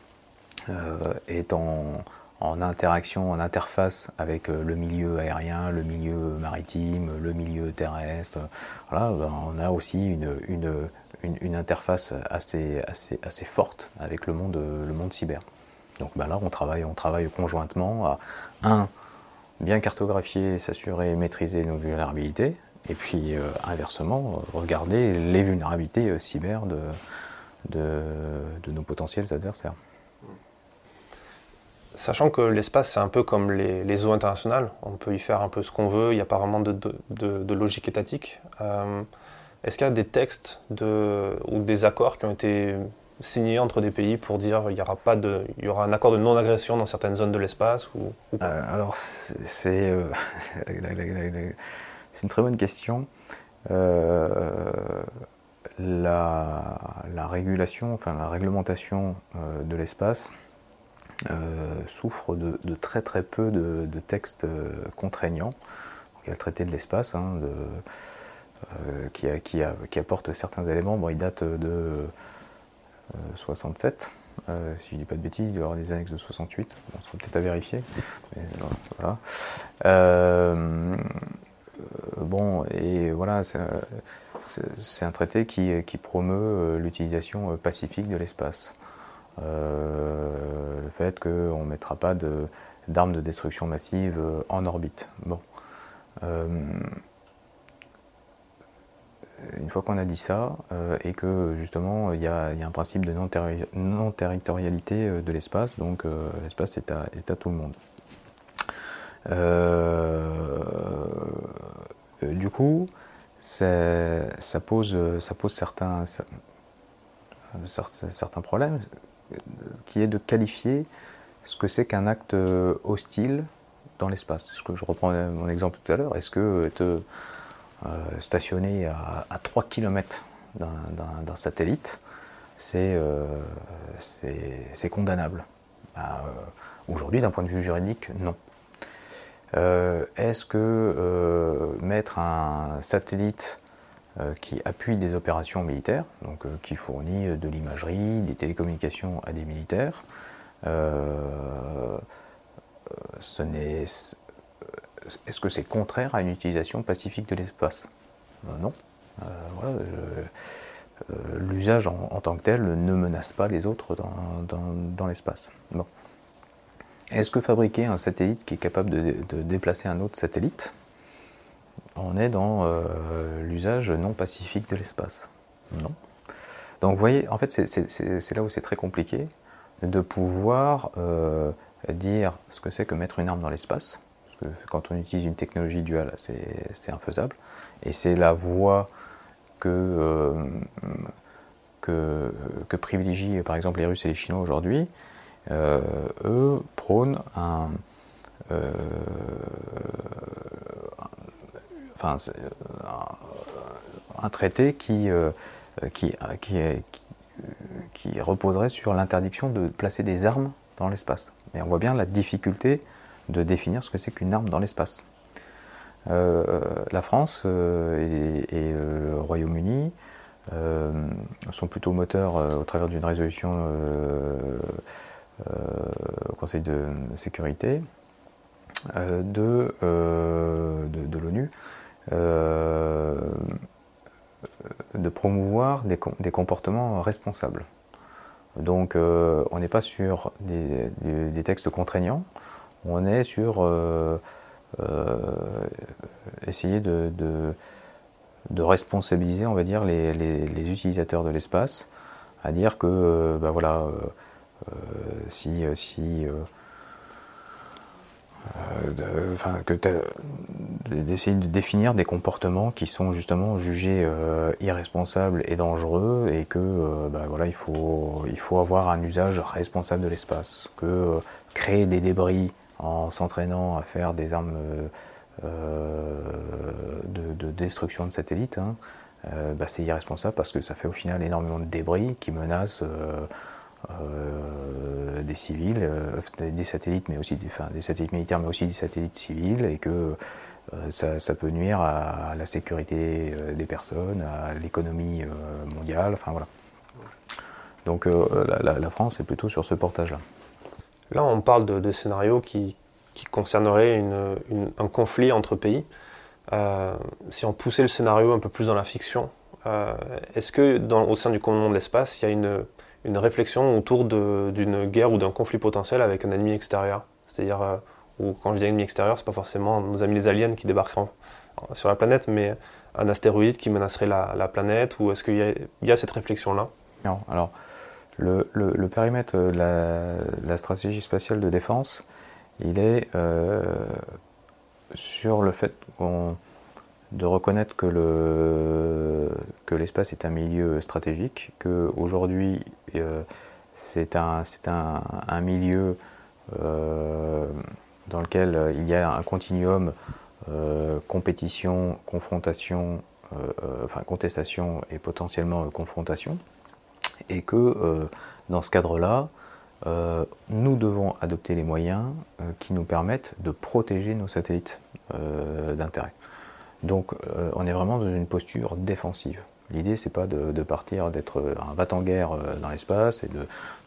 est en, en interaction, en interface avec euh, le milieu aérien, le milieu maritime, le milieu terrestre. Voilà, ben, on a aussi une, interface assez, forte avec le monde, monde cyber. Donc ben là, on travaille, on travaille conjointement à, un, bien cartographier, s'assurer, maîtriser nos vulnérabilités, et puis euh, inversement, regarder les vulnérabilités euh, cyber de nos potentiels adversaires. Sachant que l'espace, c'est un peu comme les, eaux internationales, on peut y faire un peu ce qu'on veut, il n'y a pas vraiment de, logique étatique. Euh, est-ce qu'il y a des textes ou des accords qui ont été signés entre des pays pour dire qu'il y aura pas de, il y aura un accord de non-agression dans certaines zones de l'espace ou, euh, Alors c'est euh, c'est une très bonne question. La, la, régulation, enfin la réglementation de l'espace souffre de, très très peu de, textes euh, contraignants. il y a le traité de l'espace hein, euh, qui, apporte certains éléments. Bon, il date de 67. si je ne dis pas de bêtises, il doit y avoir des annexes de 68, on sera peut-être à vérifier. bon, et voilà, c'est un traité qui promeut l'utilisation pacifique de l'espace. Euh, le fait qu'on ne mettra pas d'armes de, destruction massive euh, en orbite. Bon. Euh, une fois qu'on a dit ça, et que justement il y, a un principe de non-territorialité de l'espace, donc l'espace est, à, tout le monde. du coup, ça pose, certains problèmes qui est de qualifier ce que c'est qu'un acte euh, hostile dans l'espace. Ce que je reprends mon exemple tout à l'heure. Est-ce que être euh, stationné à, 3 km d'un satellite, euh, c'est condamnable? Bah, Aujourd'hui, d'un point de vue juridique, non. Est-ce que mettre un satellite euh, qui appuie des opérations militaires, donc euh, qui fournit de l'imagerie, des télécommunications à des militaires. Euh, est-ce que c'est contraire à une utilisation pacifique de l'espace? Non. L'usage en, tant que tel ne menace pas les autres dans, l'espace. Est-ce que fabriquer un satellite qui est capable de déplacer un autre satellite? On est dans l'usage non pacifique de l'espace. Non. Donc vous voyez, en fait, c'est là où c'est très compliqué de pouvoir dire ce que c'est que mettre une arme dans l'espace. Parce que quand on utilise une technologie duale, c'est infaisable. Et c'est la voie que, que, privilégient par exemple les Russes et les Chinois aujourd'hui. eux prônent un, euh, enfin, un, traité qui, euh, qui, qui, qui, reposerait sur l'interdiction de placer des armes dans l'espace. Et on voit bien la difficulté de définir ce que c'est qu'une arme dans l'espace. Euh, la France et, le Royaume-Uni sont plutôt moteurs au travers d'une résolution au Conseil de sécurité euh, euh, de, de, l'ONU euh, de promouvoir des, des, comportements responsables. Donc on n'est pas sur des, des, textes contraignants, on est sur essayer de, de, responsabiliser, on va dire, les, les, utilisateurs de l'espace, à dire que, ben voilà, si, si euh, que d'essayer de définir des comportements qui sont justement jugés euh, irresponsables et dangereux et que euh, bah, voilà, il, faut, il faut avoir un usage responsable de l'espace, que créer des débris en s'entraînant à faire des armes de, destruction de satellites, hein, bah, c'est irresponsable parce que ça fait au final énormément de débris qui menacent euh, des civils, euh, des satellites, mais aussi des, satellites militaires, mais aussi des satellites civils, et que euh, ça, peut nuire à, la sécurité des personnes, à l'économie mondiale, enfin voilà. Donc la, France est plutôt sur ce portage-là. Là, on parle de, scénarios qui, qui concerneraient un conflit entre pays. si on poussait le scénario un peu plus dans la fiction, est-ce que au sein du commandement de l'espace, il y a une, une réflexion autour d'une guerre ou d'un conflit potentiel avec un ennemi extérieur. C'est-à-dire, euh, ou quand je dis ennemi extérieur, c'est pas forcément nos amis les aliens qui débarqueront sur la planète, mais un astéroïde qui menacerait la, planète, ou est-ce qu'il y, a cette réflexion-là? Non, alors le, périmètre de la, stratégie spatiale de défense, il est euh, sur le fait qu'on de reconnaître que, le, que l'espace est un milieu stratégique, qu'aujourd'hui euh, c'est un, milieu euh, dans lequel il y a un continuum euh, compétition, confrontation, enfin contestation et potentiellement confrontation, et que dans ce cadre-là, nous devons adopter les moyens qui nous permettent de protéger nos satellites d'intérêt. Donc euh, on est vraiment dans une posture défensive. L'idée c'est pas de, partir, d'être un va en guerre euh, dans l'espace et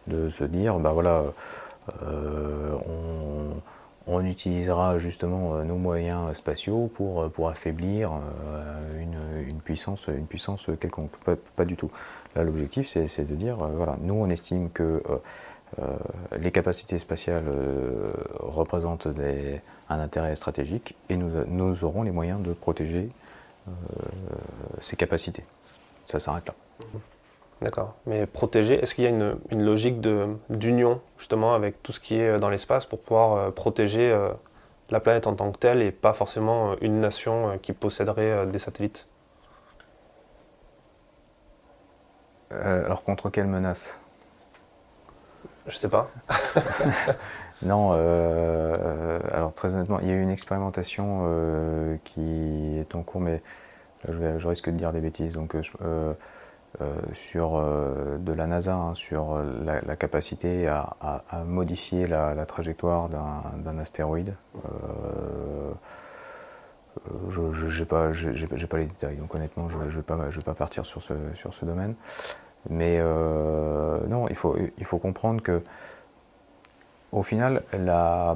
de, se dire bah voilà euh, on, utilisera justement nos moyens spatiaux pour, pour affaiblir une, puissance, une puissance quelconque. Pas, du tout. Là l'objectif c'est de dire voilà nous on estime que les capacités spatiales représentent des, un intérêt stratégique et nous, nous aurons les moyens de protéger euh, ces capacités. Ça s'arrête là. D'accord. Mais protéger, est-ce qu'il y a une, une logique d'union justement avec tout ce qui est dans l'espace pour pouvoir euh, protéger euh, la planète en tant que telle et pas forcément une nation qui posséderait des satellites? Alors contre quelle menace? Je sais pas. Non, euh, alors très honnêtement, il y a eu une expérimentation euh, qui est en cours, mais là, je, risque de dire des bêtises. Donc, euh, sur de la NASA, hein, sur la, capacité à, modifier la, trajectoire d'un astéroïde. je n'ai pas, les détails, donc honnêtement, je ne vais, pas, partir sur ce domaine. Mais non, il faut, il faut comprendre que au final, la,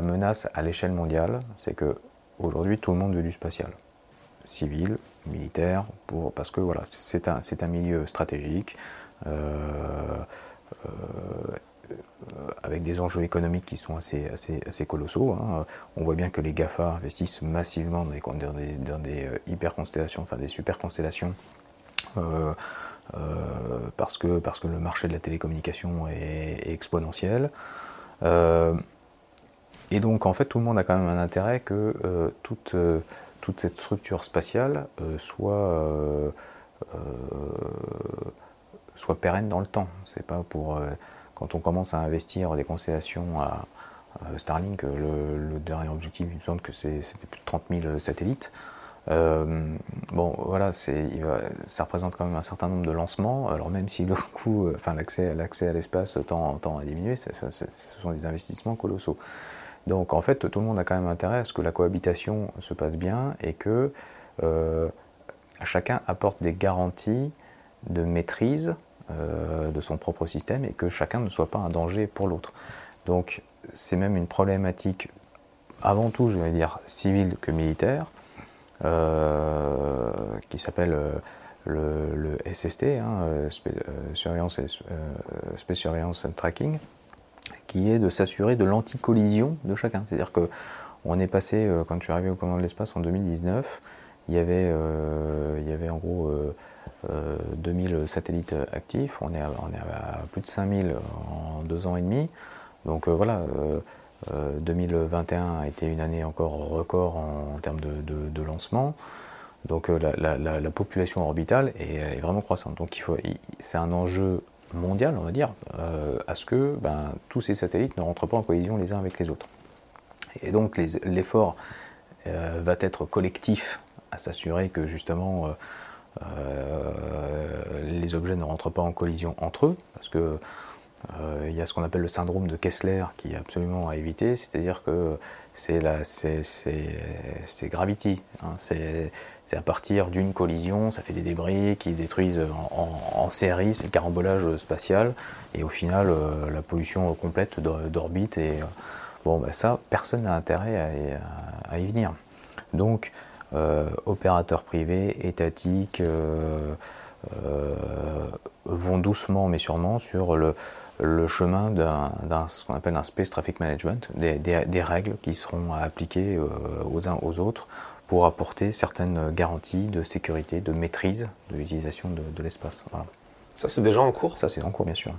menace à l'échelle mondiale, c'est que aujourd'hui tout le monde veut du spatial, civil, militaire, pour, parce que voilà, c'est un, milieu stratégique. Euh, euh, avec des enjeux économiques qui sont assez, assez, assez colossaux. Hein. On voit bien que les GAFA investissent massivement dans des, dans des, hyper constellations, enfin des super constellations. Parce, que, parce que le marché de la télécommunication est, exponentiel. et donc en fait tout le monde a quand même un intérêt que toute, toute cette structure spatiale soit soit pérenne dans le temps. C'est pas pour euh, quand on commence à investir des constellations à, Starlink, le, dernier objectif, il me semble que c'était plus de 30 000 satellites. Euh, bon, voilà, ça représente quand même un certain nombre de lancements. Alors même si le coût, euh, enfin l'accès, à l'espace tend, à diminuer, ce sont des investissements colossaux. Donc en fait, tout le monde a quand même intérêt à ce que la cohabitation se passe bien et que chacun apporte des garanties de maîtrise euh, de son propre système et que chacun ne soit pas un danger pour l'autre. Donc c'est même une problématique avant tout, je vais dire, civile que militaire, euh, qui s'appelle euh, le, SST, hein, Surveillance, Space Surveillance and Tracking, qui est de s'assurer de l'anti-collision de chacun. C'est-à-dire que on est passé, quand je suis arrivé au commandement de l'espace en 2019, il y avait, il y avait en gros 2000 euh, satellites actifs, on est, à, plus de 5000 en deux ans et demi. Donc euh, voilà, 2021 euh, a été une année encore record en, termes de, lancement. Donc la, population orbitale est, vraiment croissante. Donc c'est un enjeu mondial, on va dire, à ce que ben, tous ces satellites ne rentrent pas en collision les uns avec les autres. Et donc l'effort va être collectif à s'assurer que justement euh, les objets ne rentrent pas en collision entre eux, parce que euh, il y a ce qu'on appelle le syndrome de Kessler qui est absolument à éviter, c'est-à-dire que c'est gravity, hein, c'est à partir d'une collision, ça fait des débris qui détruisent en, série, c'est le carambolage spatial, et au final euh, la pollution complète d'orbite, et bon bah ça, personne n'a intérêt à, y venir. Donc euh, opérateurs privés, étatiques, euh, euh, vont doucement mais sûrement sur le, chemin d'un ce qu'on appelle un space traffic management, des, règles qui seront appliquées aux uns aux autres pour apporter certaines garanties de sécurité, de maîtrise de l'utilisation de, l'espace. Ça c'est déjà en cours? Ça c'est en cours bien sûr.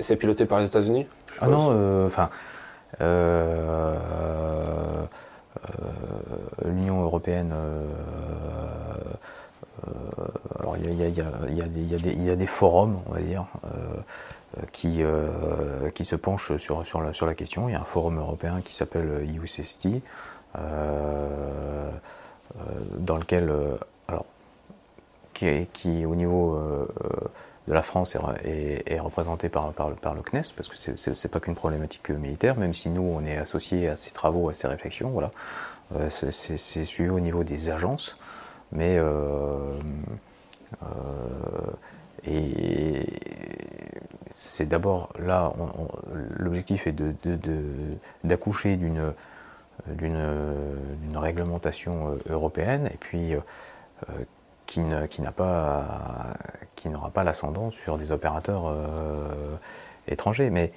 C'est piloté par les États-Unis? Ah non, enfin. Euh, l'Union européenne alors il y, a, des forums, on va dire, qui, qui se penchent sur, sur, la, question. Il y a un forum européen qui s'appelle IUCST, dans lequel, alors, qui, qui au niveau de la France est, représenté par, par, le CNES, parce que ce n'est pas qu'une problématique militaire, même si nous, on est associé à ces travaux, à ces réflexions, voilà. Euh, c'est suivi au niveau des agences, mais euh, euh, et c'est d'abord là, l'objectif est d'accoucher d'une réglementation européenne, et puis pas qui n'aura pas l'ascendant sur des opérateurs euh, étrangers. Mais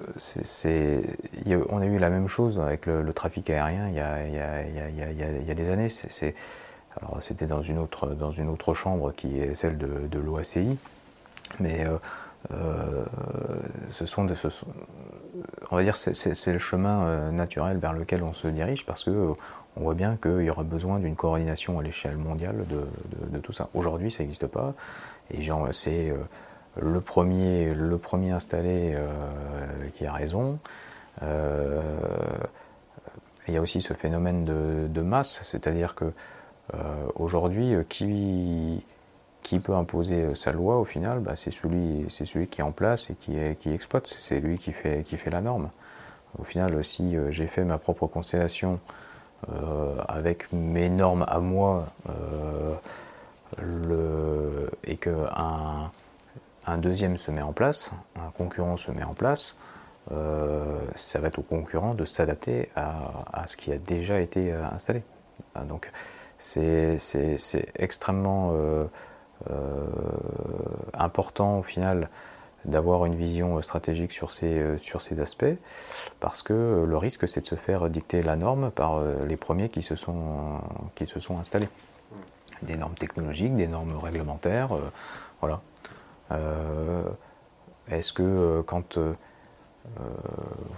euh, on a eu la même chose avec le, trafic aérien il y a, des années. Alors c'était dans une autre dans une autre chambre qui est celle de, l'OACI, mais euh, ce sont, ce on va dire c'est, le chemin naturel vers lequel on se dirige parce que on voit bien qu'il y aura besoin d'une coordination à l'échelle mondiale de, tout ça. Aujourd'hui, ça n'existe pas, et c'est euh, le, premier, le premier installé euh, qui a raison. Euh, il y a aussi ce phénomène de, masse, c'est-à-dire que aujourd'hui, qui, qui peut imposer sa loi au final? Bah, C'est celui, qui est en place et qui, exploite, c'est lui qui fait, la norme. Au final, si j'ai fait ma propre constellation euh, avec mes normes à moi euh, et qu'un un deuxième se met en place, un concurrent se met en place, euh, ça va être au concurrent de s'adapter à, ce qui a déjà été installé. Donc c'est extrêmement important au final d'avoir une vision stratégique sur ces, sur ces aspects, parce que le risque c'est de se faire dicter la norme par les premiers qui se sont, qui se sont installés. Des normes technologiques, des normes réglementaires, voilà. Est-ce que quand vous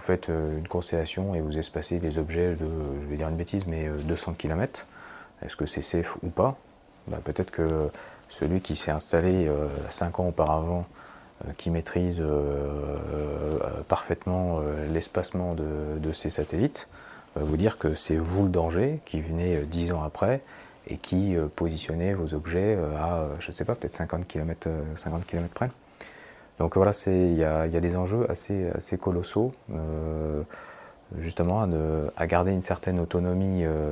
faites une constellation et vous espacez des objets de, je vais dire une bêtise, mais 200 km, est-ce que c'est safe ou pas? Bah, Peut-être que celui qui s'est installé 5 ans auparavant euh, qui maîtrise euh, euh, parfaitement l'espacement de, ces satellites, va vous dire que c'est vous le danger qui venez 10 ans après et qui positionnez vos objets à, je ne sais pas, peut-être 50 km, 50 km près. Donc voilà, il y a, des enjeux assez, assez colossaux, justement à, garder une certaine autonomie euh,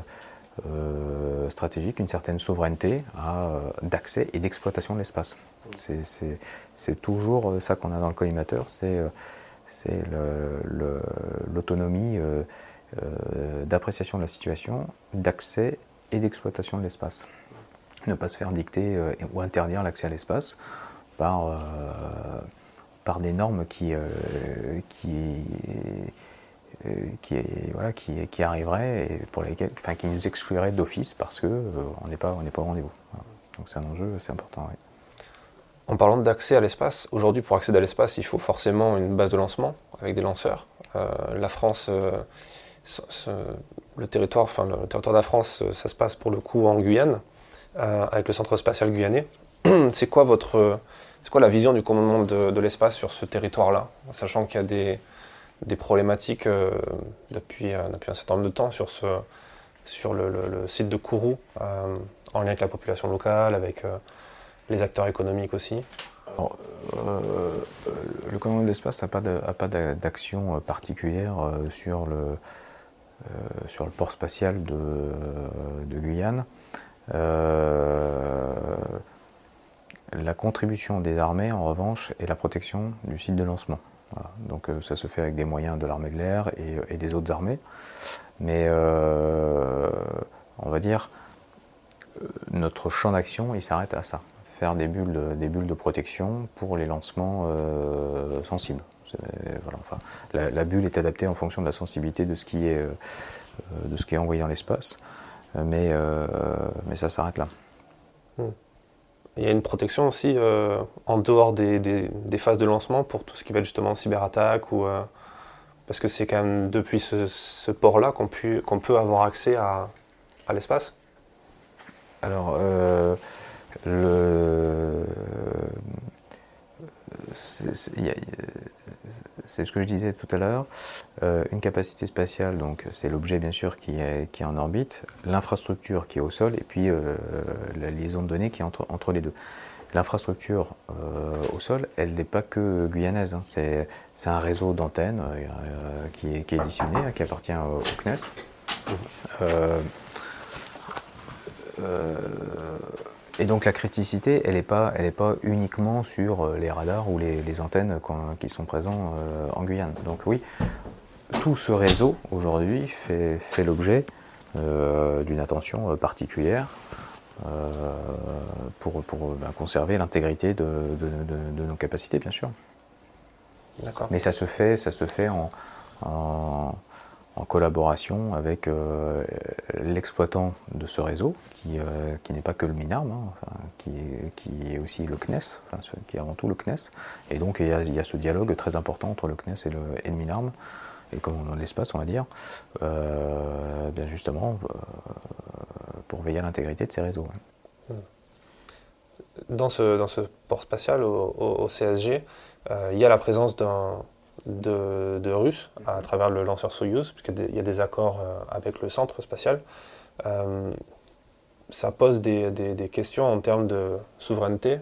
stratégique, une certaine souveraineté euh, d'accès et d'exploitation de l'espace. C'est toujours euh, ça qu'on a dans le collimateur, c'est l'autonomie d'appréciation de la situation, d'accès et d'exploitation de l'espace. Ne pas se faire dicter ou interdire l'accès à l'espace par, des normes qui euh, qui, voilà, qui, qui arriverait et pour lesquels, enfin, qui nous exclurait d'office parce qu'on euh, on n'est pas, pas au rendez-vous. Donc c'est un enjeu assez important. En parlant d'accès à l'espace, aujourd'hui pour accéder à l'espace, il faut forcément une base de lancement avec des lanceurs. Euh, la France, le territoire, enfin le territoire de la France, ça se passe pour le coup en Guyane, avec le centre spatial guyanais. c'est quoi c'est quoi la vision du commandement de, de l'espace sur ce territoire-là, sachant qu'il y a des des problématiques euh, depuis, euh, depuis un certain nombre de temps sur, le, site de Kourou, euh, en lien avec la population locale, avec les acteurs économiques aussi. le commandement de l'espace n'a pas d'action particulière sur le, port spatial de, de Guyane. la contribution des armées, en revanche, est la protection du site de lancement. Donc euh, ça se fait avec des moyens de l'armée de l'air et, des autres armées. Mais euh, on va dire, euh, notre champ d'action, il s'arrête à ça. Faire des bulles, des bulles de protection pour les lancements sensibles. enfin, la, bulle est adaptée en fonction de la sensibilité de ce qui est, de ce qui est envoyé dans l'espace. Mais, mais ça s'arrête là. Hmm. Il y a une protection aussi euh, en dehors des, phases de lancement pour tout ce qui va être justement cyberattaque ou euh, parce que c'est quand même depuis ce, port-là qu'on peut, avoir accès à, l'espace. Alors, euh, le, ce que je disais tout à l'heure. Euh, une capacité spatiale, donc c'est l'objet bien sûr qui est, qui en orbite, l'infrastructure qui est au sol, et puis euh, la liaison de données qui est entre, les deux. L'infrastructure euh, au sol, elle n'est pas que guyanaise. Hein. C'est, un réseau d'antennes qui, est, qui est éditionné, qui appartient au, CNES. Et donc la criticité, elle n'est pas, pas uniquement sur euh, les radars ou les, antennes qui sont présents euh, en Guyane. Donc oui, tout ce réseau aujourd'hui fait, fait l'objet euh, d'une attention particulière pour, pour ben, conserver l'intégrité de, nos capacités, bien sûr. Mais ça se fait, ça se fait en, en collaboration avec euh, l'exploitant de ce réseau, qui, euh, qui n'est pas que le MINARM, hein, qui, est, qui, est, aussi le CNES, qui est avant tout le CNES. Et donc il y, a, ce dialogue très important entre le CNES et le, et le et comme a l'espace, on va dire, euh, bien justement pour veiller à l'intégrité de ces réseaux. Dans ce, dans ce port spatial, au CSG, il y a la présence d'un de, Russes à travers le lanceur Soyuz, puisqu'il y a des accords euh, avec le centre spatial. Euh, ça pose des, questions en termes de souveraineté,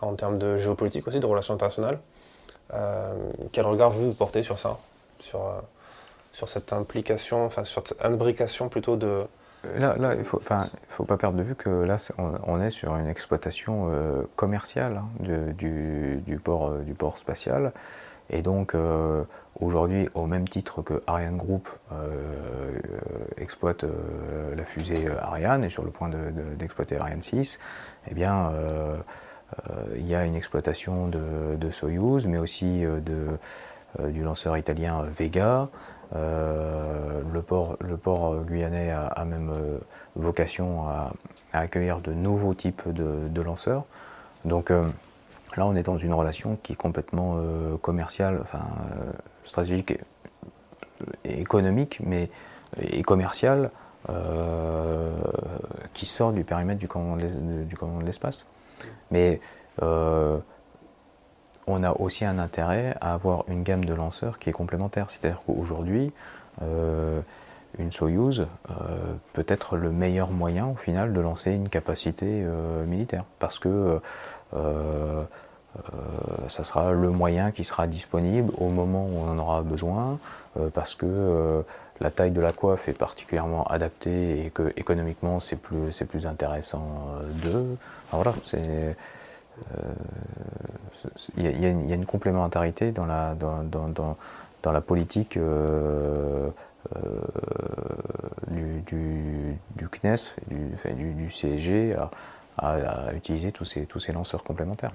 en termes de géopolitique aussi, de relations internationales. Euh, quel regard vous, portez sur ça sur, sur cette implication, enfin sur cette imbrication plutôt de, Là, il ne faut, faut, pas perdre de vue que là, on, est sur une exploitation commerciale hein, du, du, port, du port spatial. Et donc euh, aujourd'hui, au même titre que Ariane Group euh, euh, exploite la fusée Ariane et sur le point d'exploiter Ariane 6, eh bien il y a une exploitation de, de Soyuz, mais aussi de, du lanceur italien Vega. le, port, le port guyanais a, même vocation à, accueillir de nouveaux types de, lanceurs. Donc là, on est dans une relation qui est complètement commerciale, enfin stratégique et, économique, mais et commerciale euh, qui sort du périmètre du commandement de l'espace. Mais euh, on a aussi un intérêt à avoir une gamme de lanceurs qui est complémentaire. C'est-à-dire qu'aujourd'hui, euh, une Soyuz peut être le meilleur moyen au final de lancer une capacité militaire. Parce que ça sera le moyen qui sera disponible au moment où on en aura besoin, parce que la taille de la coiffe est particulièrement adaptée et que économiquement c'est plus, c'est plus intéressant euh, d'eux. voilà. Il y, a une complémentarité dans la, dans, dans, dans, la politique euh, euh, du, du, du, CNES, du, du, CSG, à, à, utiliser tous ces, tous ces lanceurs complémentaires.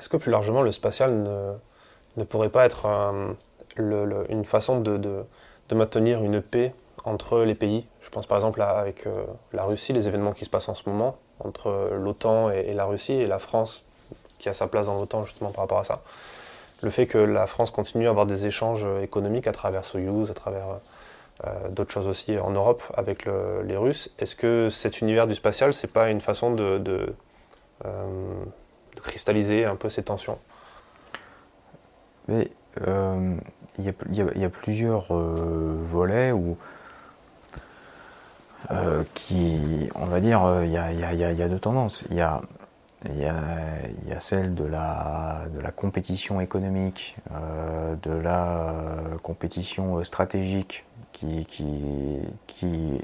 Est-ce que plus largement le spatial ne, ne pourrait pas être un une façon de, de, maintenir une paix entre les pays? Je pense par exemple avec euh, la Russie, les événements qui se passent en ce moment, entre l'OTAN et, la Russie, et la France qui a sa place dans l'OTAN justement par rapport à ça. Le fait que la France continue à avoir des échanges économiques à travers Soyuz, à travers euh, d'autres choses aussi en Europe avec les Russes, est-ce que cet univers du spatial, c'est pas une façon de, euh, de, cristalliser un peu ces tensions Mais il y, a, plusieurs euh, volets où, euh, qui, on va dire, euh, il y a, deux tendances. Il y a, celle de la, de la compétition économique, de la compétition stratégique qui, qui,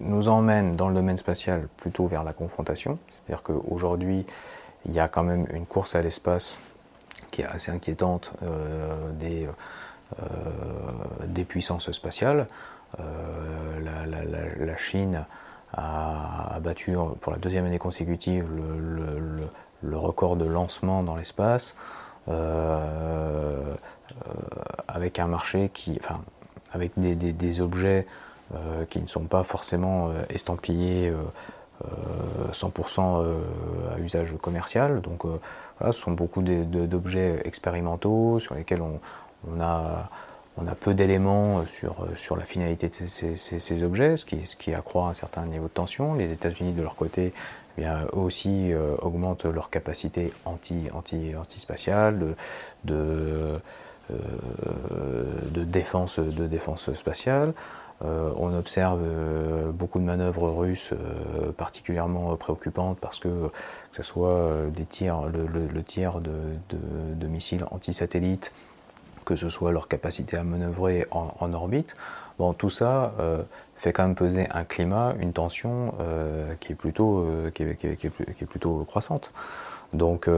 nous emmène dans le domaine spatial plutôt vers la confrontation. C'est-à-dire qu'aujourd'hui, il y a quand même une course à l'espace qui est assez inquiétante des euh, des puissances spatiales. Euh, la, Chine a, battu pour la deuxième année consécutive le, record de lancement dans l'espace. Euh, avec un marché qui, enfin, avec des, objets qui ne sont pas forcément estampillés 100% à usage commercial. Donc voilà, ce sont beaucoup d'objets expérimentaux sur lesquels on, a, peu d'éléments sur, la finalité de ces, objets, ce qui, accroît un certain niveau de tension. Les États-Unis, de leur côté, eh eux aussi euh, augmentent leur capacité anti, anti, anti-spatiale, euh, de défense spatiale. Euh, on observe beaucoup de manœuvres russes particulièrement préoccupantes parce que, que ce soit des tirs, le, tir de, missiles anti-satellites que ce soit leur capacité à manœuvrer en, orbite. Bon, tout ça euh, fait quand même peser un climat, une tension euh, euh, qui, est, plutôt croissante. Donc,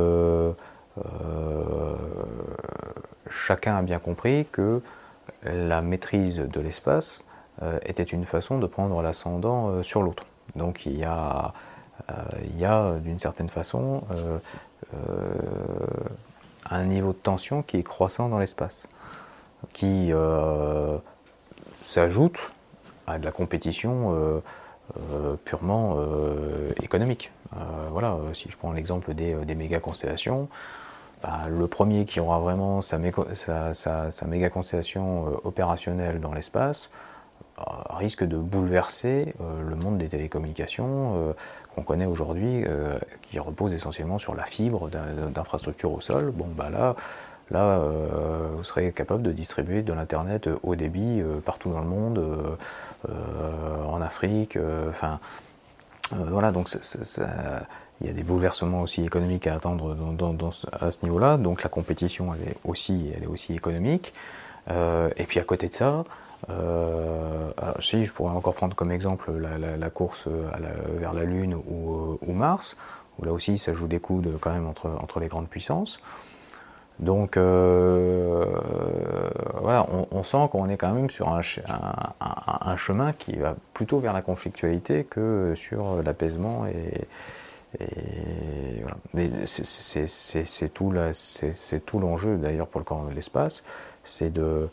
chacun a bien compris que la maîtrise de l'espace était une façon de prendre l'ascendant sur l'autre. Donc, il y a, y a d'une certaine façon un niveau de tension qui est croissant dans l'espace, qui euh, s'ajoute à de la compétition euh, euh, purement économique. voilà, si je prends l'exemple des, méga constellations, bah, le premier qui aura vraiment sa méga constellation opérationnelle dans l'espace risque de bouleverser le monde des télécommunications qu'on connaît aujourd'hui, euh, qui repose essentiellement sur la fibre d'infrastructure au sol, bon bah là, là euh, vous serez capable de distribuer de l'internet haut débit euh, partout dans le monde, en Afrique, enfin voilà donc il y a des bouleversements aussi économiques à attendre à ce niveau-là, donc la compétition est aussi, elle est aussi économique. et puis à côté de ça, euh, si, je pourrais encore prendre comme exemple la, course euh, vers la Lune ou, euh, Mars, où là aussi ça joue des coudes quand même entre, entre les grandes puissances. Donc voilà, on, sent qu'on est quand même sur un, chemin qui va plutôt vers la conflictualité que sur l'apaisement et, voilà. Mais c'est tout, tout l'enjeu d'ailleurs pour le camp de l'espace, c'est de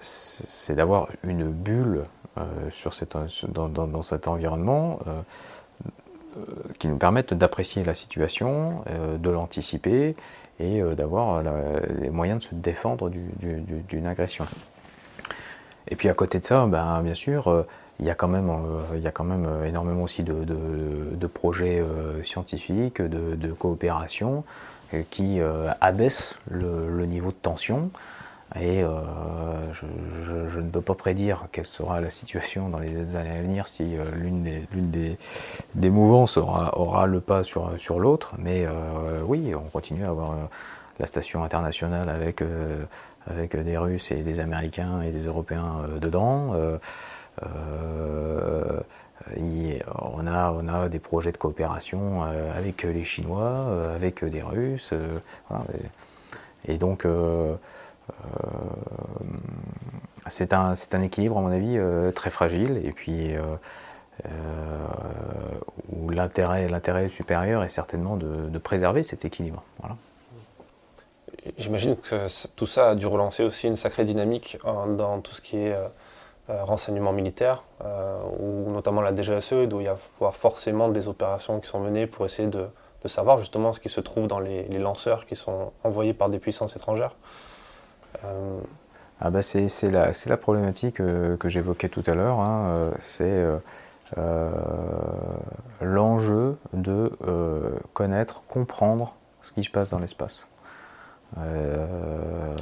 c'est d'avoir une bulle cette, dans, cet environnement qui nous permette d'apprécier la situation, de l'anticiper et d'avoir les moyens de se défendre d'une agression. Et puis à côté de ça, ben, bien sûr, euh, il y a quand même, euh, euh, énormément aussi de, projets scientifiques, de, coopération qui abaissent le, niveau de tension. Et je, ne peux pas prédire quelle sera la situation dans les années à venir si l'une des, des, des, mouvances aura, aura, le pas sur, sur l'autre. Mais oui, on continue à avoir la station internationale avec avec des Russes et des Américains et des Européens euh, dedans. Euh, euh, on, a, on a des projets de coopération avec les Chinois, avec des Russes. et, donc, c'est un, équilibre, à mon avis, très fragile. Et puis, où l'intérêt supérieur est certainement de, préserver cet équilibre. J'imagine que tout ça a dû relancer aussi une sacrée dynamique dans tout ce qui est euh, euh, renseignement militaire, euh, ou notamment la DGSE, il doit y avoir forcément des opérations qui sont menées pour essayer de, savoir justement ce qui se trouve dans les, lanceurs qui sont envoyés par des puissances étrangères. Ah bah c'est la, la, problématique que j'évoquais tout à l'heure, hein, c'est l'enjeu de connaître, comprendre ce qui se passe dans l'espace. Euh,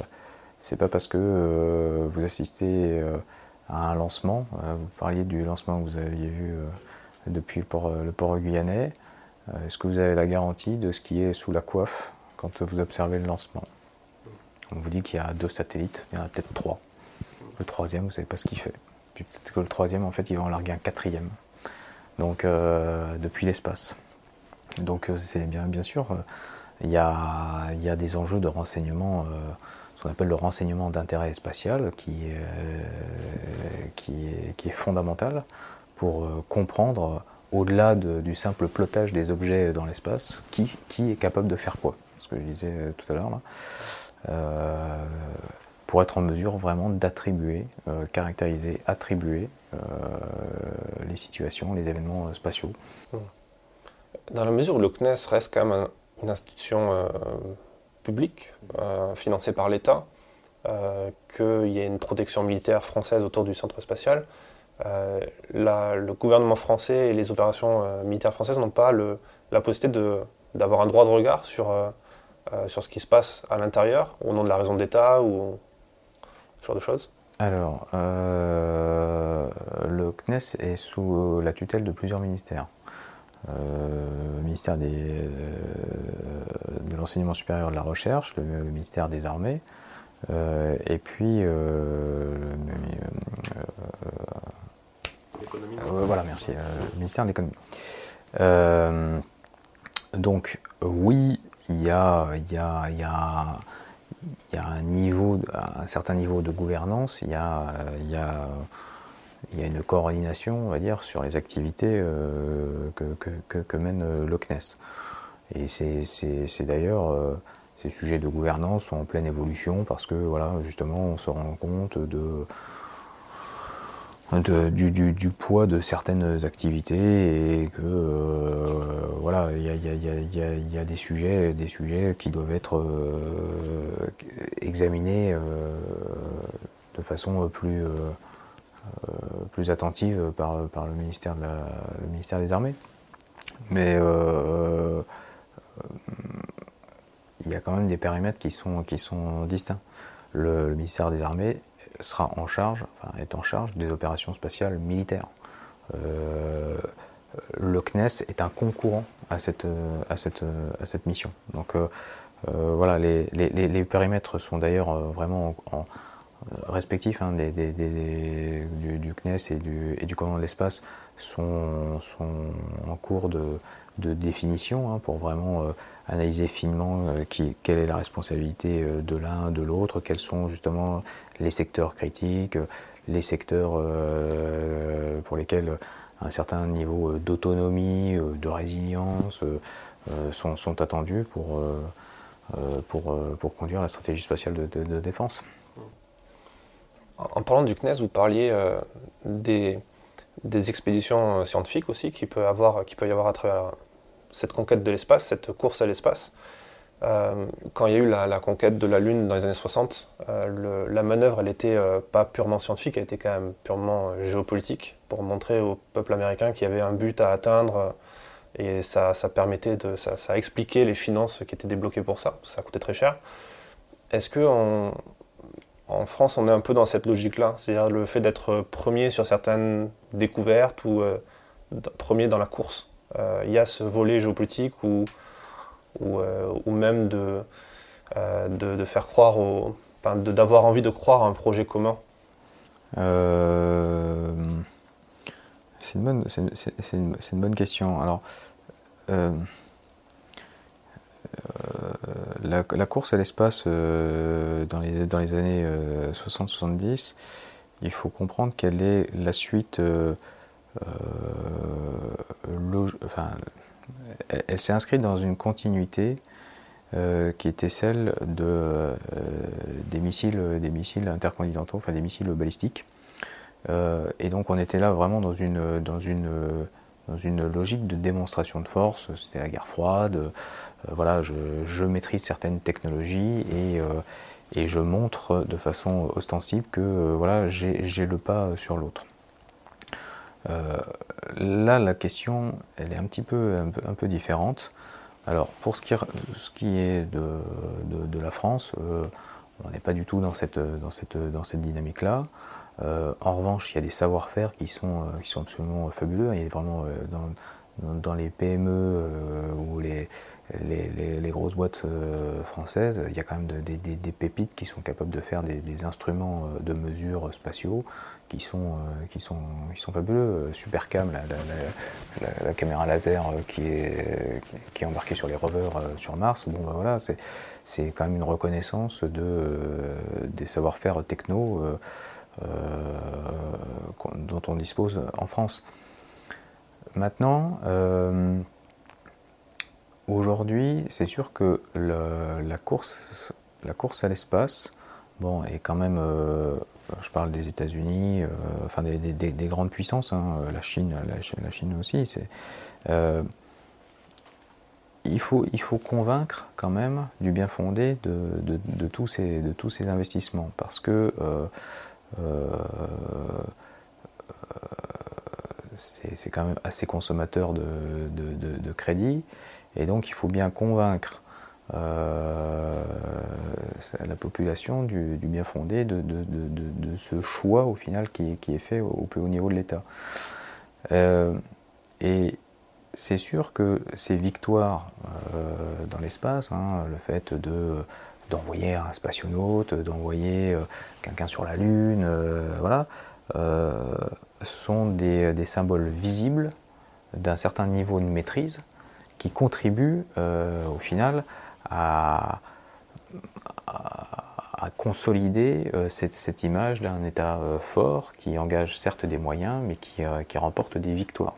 c'est pas parce que euh, vous assistez euh, à un lancement, vous parliez du lancement que vous aviez vu depuis le port, le port guyanais, est-ce que vous avez la garantie de ce qui est sous la coiffe quand vous observez le lancement? On vous dit qu'il y a deux satellites, il y en a peut-être trois. Le troisième, vous ne savez pas ce qu'il fait. Puis peut-être que le troisième, en fait, il va en larguer un quatrième. Donc, depuis l'espace. Donc, c'est bien, bien sûr il y a, des enjeux de renseignement, euh, ce qu'on appelle le renseignement d'intérêt spatial, qui, euh, qui, est, fondamental pour euh, comprendre, au-delà du simple plotage des objets dans l'espace, qui, est capable de faire quoi. Ce que je disais tout à l'heure pour être en mesure vraiment d'attribuer, caractériser, attribuer les situations, les événements spatiaux. Dans la mesure où le CNES reste quand même un, une institution euh, publique euh, financée par l'État, euh, qu'il y ait une protection militaire française autour du centre spatial. le gouvernement français et les opérations militaires françaises n'ont pas la possibilité d'avoir un droit de regard sur, sur ce qui se passe à l'intérieur, au nom de la raison d'État ou ce genre de choses Alors, le CNES est sous la tutelle de plusieurs ministères. Euh, le ministère des, euh, de l'enseignement supérieur et de la recherche, le, ministère des armées, euh, et puis voilà, merci, le ministère de l'économie. donc oui, il y a, il y a, il y a un niveau, un certain niveau de gouvernance, il y a, il y a il une coordination, on va dire, sur les activités euh, que, mène euh, le CNES. Et c'est d'ailleurs, euh, ces sujets de gouvernance sont en pleine évolution parce que, voilà, justement, on se rend compte de, du, poids de certaines activités et que, voilà, il y a, des, sujets, des sujets qui doivent être examinés de façon plus euh, plus attentive par, par le, ministère de le ministère des Armées. Mais euh, il y a quand même des périmètres qui sont, qui sont distincts. Le, ministère des Armées sera en charge, enfin, est en charge des opérations spatiales militaires. Euh, le CNES est un concurrent à cette, à cette, à cette mission. Donc voilà, les, les, les, périmètres sont d'ailleurs vraiment en, respectifs hein, des, du, CNES et du, et du commandement de l'espace sont, sont, en cours de, de définition hein, pour vraiment euh, analyser finement euh, qui, quelle est la responsabilité euh, de l'un, de l'autre, quels sont justement les secteurs critiques, les secteurs pour lesquels un certain niveau d'autonomie, de résilience sont, attendus pour, pour, conduire la stratégie spatiale de, défense. En parlant du CNES, vous parliez des, des, expéditions scientifiques aussi qui peut, qui peut y avoir à travers cette conquête de l'espace, cette course à l'espace. Euh, quand il y a eu la, conquête de la Lune dans les années 60, euh, la manœuvre, elle n'était euh, pas purement scientifique, elle était quand même purement géopolitique pour montrer au peuple américain qu'il y avait un but à atteindre et ça, permettait ça, expliquait les finances qui étaient débloquées pour ça. Ça coûtait très cher. Est-ce que en France, on est un peu dans cette logique-là, c'est-à-dire le fait d'être premier sur certaines découvertes ou premier dans la course Il y a ce volet géopolitique où ou, euh, ou même de, euh, de, de, faire croire au, d'avoir envie de croire à un projet commun euh, C'est une, bonne, une, une, bonne question. Alors, la, course à l'espace dans, les, dans les années 60-70, il faut comprendre qu'elle est la suite elle, s'est inscrite dans une continuité euh, qui était celle de, euh, des, missiles, des missiles intercontinentaux, enfin des missiles balistiques. Euh, et donc on était là vraiment dans une, dans une, dans une logique de démonstration de force, c'était la guerre froide, voilà, je, maîtrise certaines technologies et, et, je montre de façon ostensible que voilà, j'ai le pas sur l'autre. Euh, là, la question, elle est un petit peu, différente. Alors, pour ce qui, est de, la France, euh, on n'est pas du tout dans cette, dynamique-là. Euh, en revanche, il y a des savoir-faire qui sont, absolument fabuleux. Il y dans, les PME ou les, grosses boîtes françaises, il y a quand même des pépites qui sont capables de faire des, instruments de mesure spatiaux qui sont, euh, qui sont, qui sont fabuleux. Supercam, la, la, la, caméra laser euh, qui est, qui est embarquée sur les rovers euh, sur Mars, bon ben voilà, c'est, c'est quand même une reconnaissance de, des savoir-faire techno dont on dispose en France. Maintenant, aujourd'hui, c'est sûr que la, course, la course à l'espace bon, est quand même je parle des États-Unis, euh, enfin des, grandes puissances, hein, la Chine, la, aussi. Euh, il, faut, convaincre quand même du bien fondé de, tous, ces, investissements parce que euh, c'est quand même assez consommateur de, crédit et donc il faut bien convaincre euh, la population du, bien fondé de, ce choix au final qui, est fait au, plus haut niveau de l'État. Euh, et c'est sûr que ces victoires euh, dans l'espace, hein, le fait de d'envoyer un spationaute, d'envoyer quelqu'un sur la Lune, voilà, sont des, des, symboles visibles d'un certain niveau de maîtrise qui contribuent au final à, consolider euh, cette, image d'un État euh, fort qui engage certes des moyens, mais qui, euh, remporte des victoires.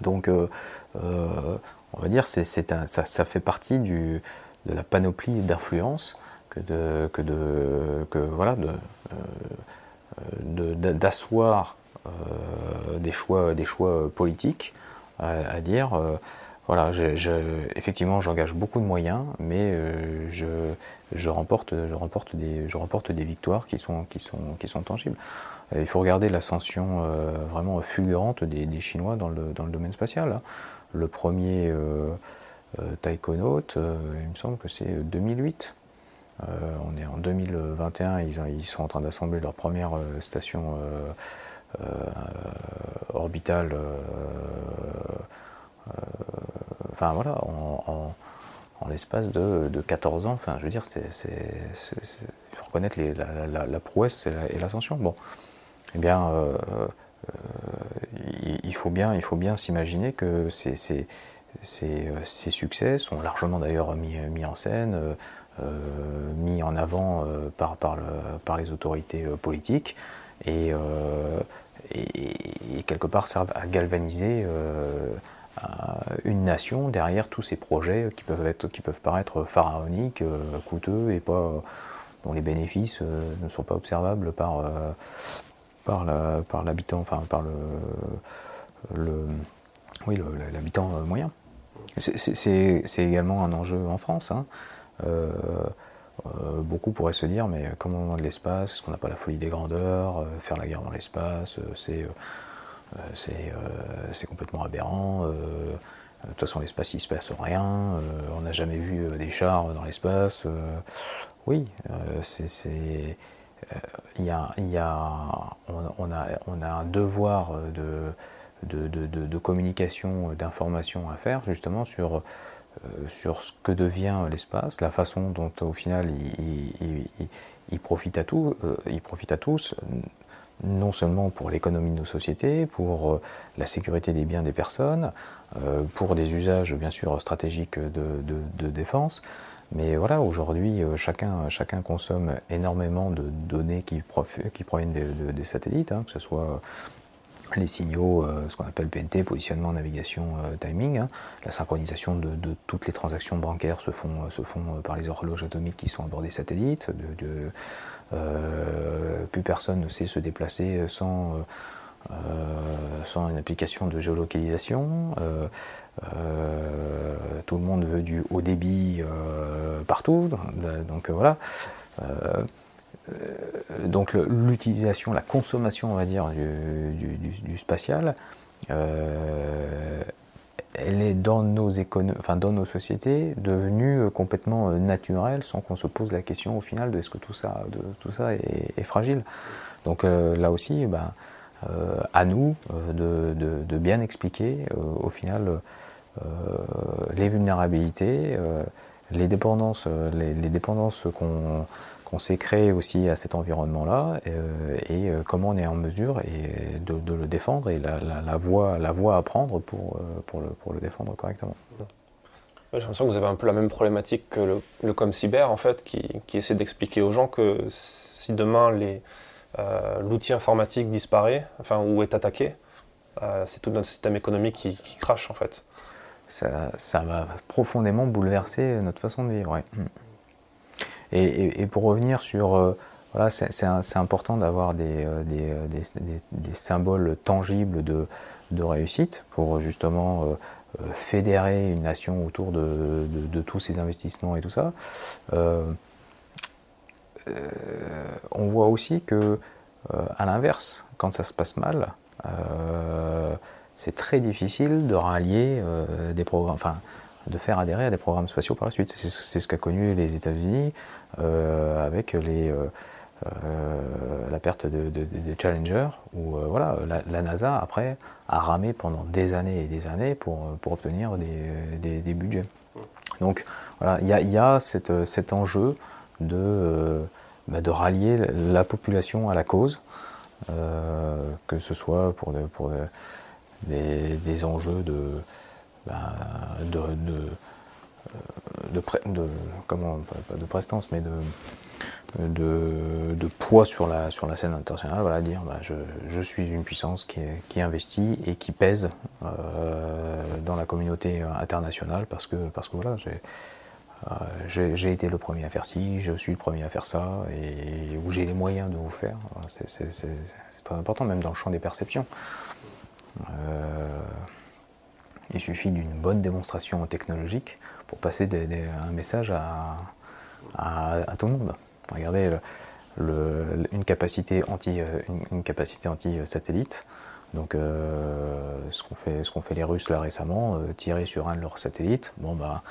Donc, on va dire, c'est, ça, ça, fait partie du, de la panoplie d'influence que d'asseoir des choix, des choix politiques, à, dire voilà, effectivement, j'engage beaucoup de moyens, mais euh, je, remporte, je, remporte des, je remporte des victoires qui sont, qui sont, qui sont tangibles. Euh, il faut regarder l'ascension euh, vraiment fulgurante des, Chinois dans le, dans le, domaine spatial. Hein. Le premier taïkonaut, il me semble que c'est 2008. on est en 2021, ils, ils sont en train d'assembler leur première station orbitale enfin voilà, en, l'espace de, 14 ans, enfin je veux dire, c'est, il faut reconnaître la, prouesse et l'ascension. Bon, eh bien, euh, euh, il, faut bien, il faut bien s'imaginer que ces, ces, succès sont largement d'ailleurs mis, mis, en scène, euh, mis en avant par, par, par, les autorités politiques, et, quelque part servent à galvaniser une nation derrière tous ces projets qui peuvent, être, qui peuvent paraître pharaoniques, coûteux et pas, dont les bénéfices ne sont pas observables par, par l'habitant, enfin par le, le oui, l'habitant moyen. C'est également un enjeu en France. Hein. Euh, euh, beaucoup pourraient se dire, mais comment de l'espace? Est-ce qu'on n'a pas la folie des grandeurs? Euh, Faire la guerre dans l'espace, c'est c'est complètement aberrant. de toute façon, l'espace, il ne se passe rien. on n'a jamais vu des chars dans l'espace. oui, c'est. Il y a, y a, on, a, on a un devoir de de, communication, euh, d'information à faire justement sur, euh, sur ce que devient l'espace, la façon dont au final il, profite, à tout, euh, il profite à tous, non seulement pour l'économie de nos sociétés, pour la sécurité des biens des personnes, pour des usages bien sûr stratégiques de, défense, mais voilà, aujourd'hui, chacun, chacun consomme énormément de données qui, proviennent des, satellites, hein, que ce soit les signaux, euh, ce qu'on appelle PNT, positionnement, navigation, euh, timing. Hein. La synchronisation de, toutes les transactions bancaires se font, euh, se font par les horloges atomiques qui sont à bord des satellites. Plus personne ne sait se déplacer sans, sans une application de géolocalisation. tout le monde veut du haut débit partout. Donc voilà. Euh, donc l'utilisation, la consommation, on va dire, du, spatial, euh, elle est dans nos, enfin, dans nos sociétés devenue euh, complètement naturelle sans qu'on se pose la question au final de est-ce que tout ça, tout ça est, fragile. Donc là aussi, ben, à nous de, bien expliquer au final les vulnérabilités, les dépendances, les dépendances qu'on qu'on s'est créé aussi à cet environnement-là euh, et euh, comment on est en mesure et de, le défendre et la, la, voie, la voie à prendre pour, euh, pour, le, pour le défendre correctement. J'ai l'impression que vous avez un peu la même problématique que le, le Com Cyber, en fait, qui, qui essaie d'expliquer aux gens que si demain l'outil informatique disparaît, enfin, ou est attaqué, c'est tout notre système économique qui, qui crache, en fait. Ça, ça va profondément bouleverser notre façon de vivre. Et, pour revenir sur, euh, voilà, c'est important d'avoir euh, euh, des, symboles tangibles de, réussite pour justement fédérer une nation autour de, tous ces investissements et tout ça. on voit aussi que, à l'inverse, quand ça se passe mal, c'est très difficile de rallier des programmes, enfin, de faire adhérer à des programmes spatiaux par la suite. C'est ce qu'a connu les États-Unis euh, avec les, euh, euh, la perte de, des Challenger, où voilà, la, NASA, après, a ramé pendant des années et des années pour, pour obtenir des, des, budgets. Donc voilà, il y a, cet enjeu de, bah, de rallier la population à la cause, que ce soit pour, pour des, des, enjeux de, bah, de, de de, comment, de prestance, mais de, de, poids sur la, sur la scène internationale, voilà, dire bah, je, je, suis une puissance qui, qui investit et qui pèse euh, dans la communauté internationale parce que, parce que voilà, j'ai euh, été le premier à faire ci, je suis le premier à faire ça, et où j'ai les moyens de vous faire. C'est très important, même dans le champ des perceptions. Euh, il suffit d'une bonne démonstration technologique pour passer un message à, tout le monde. Regardez une capacité anti, une, capacité anti-satellite. Donc, euh, ce qu'ont fait, fait les Russes là récemment, euh, tirer sur un de leurs satellites, bon bah,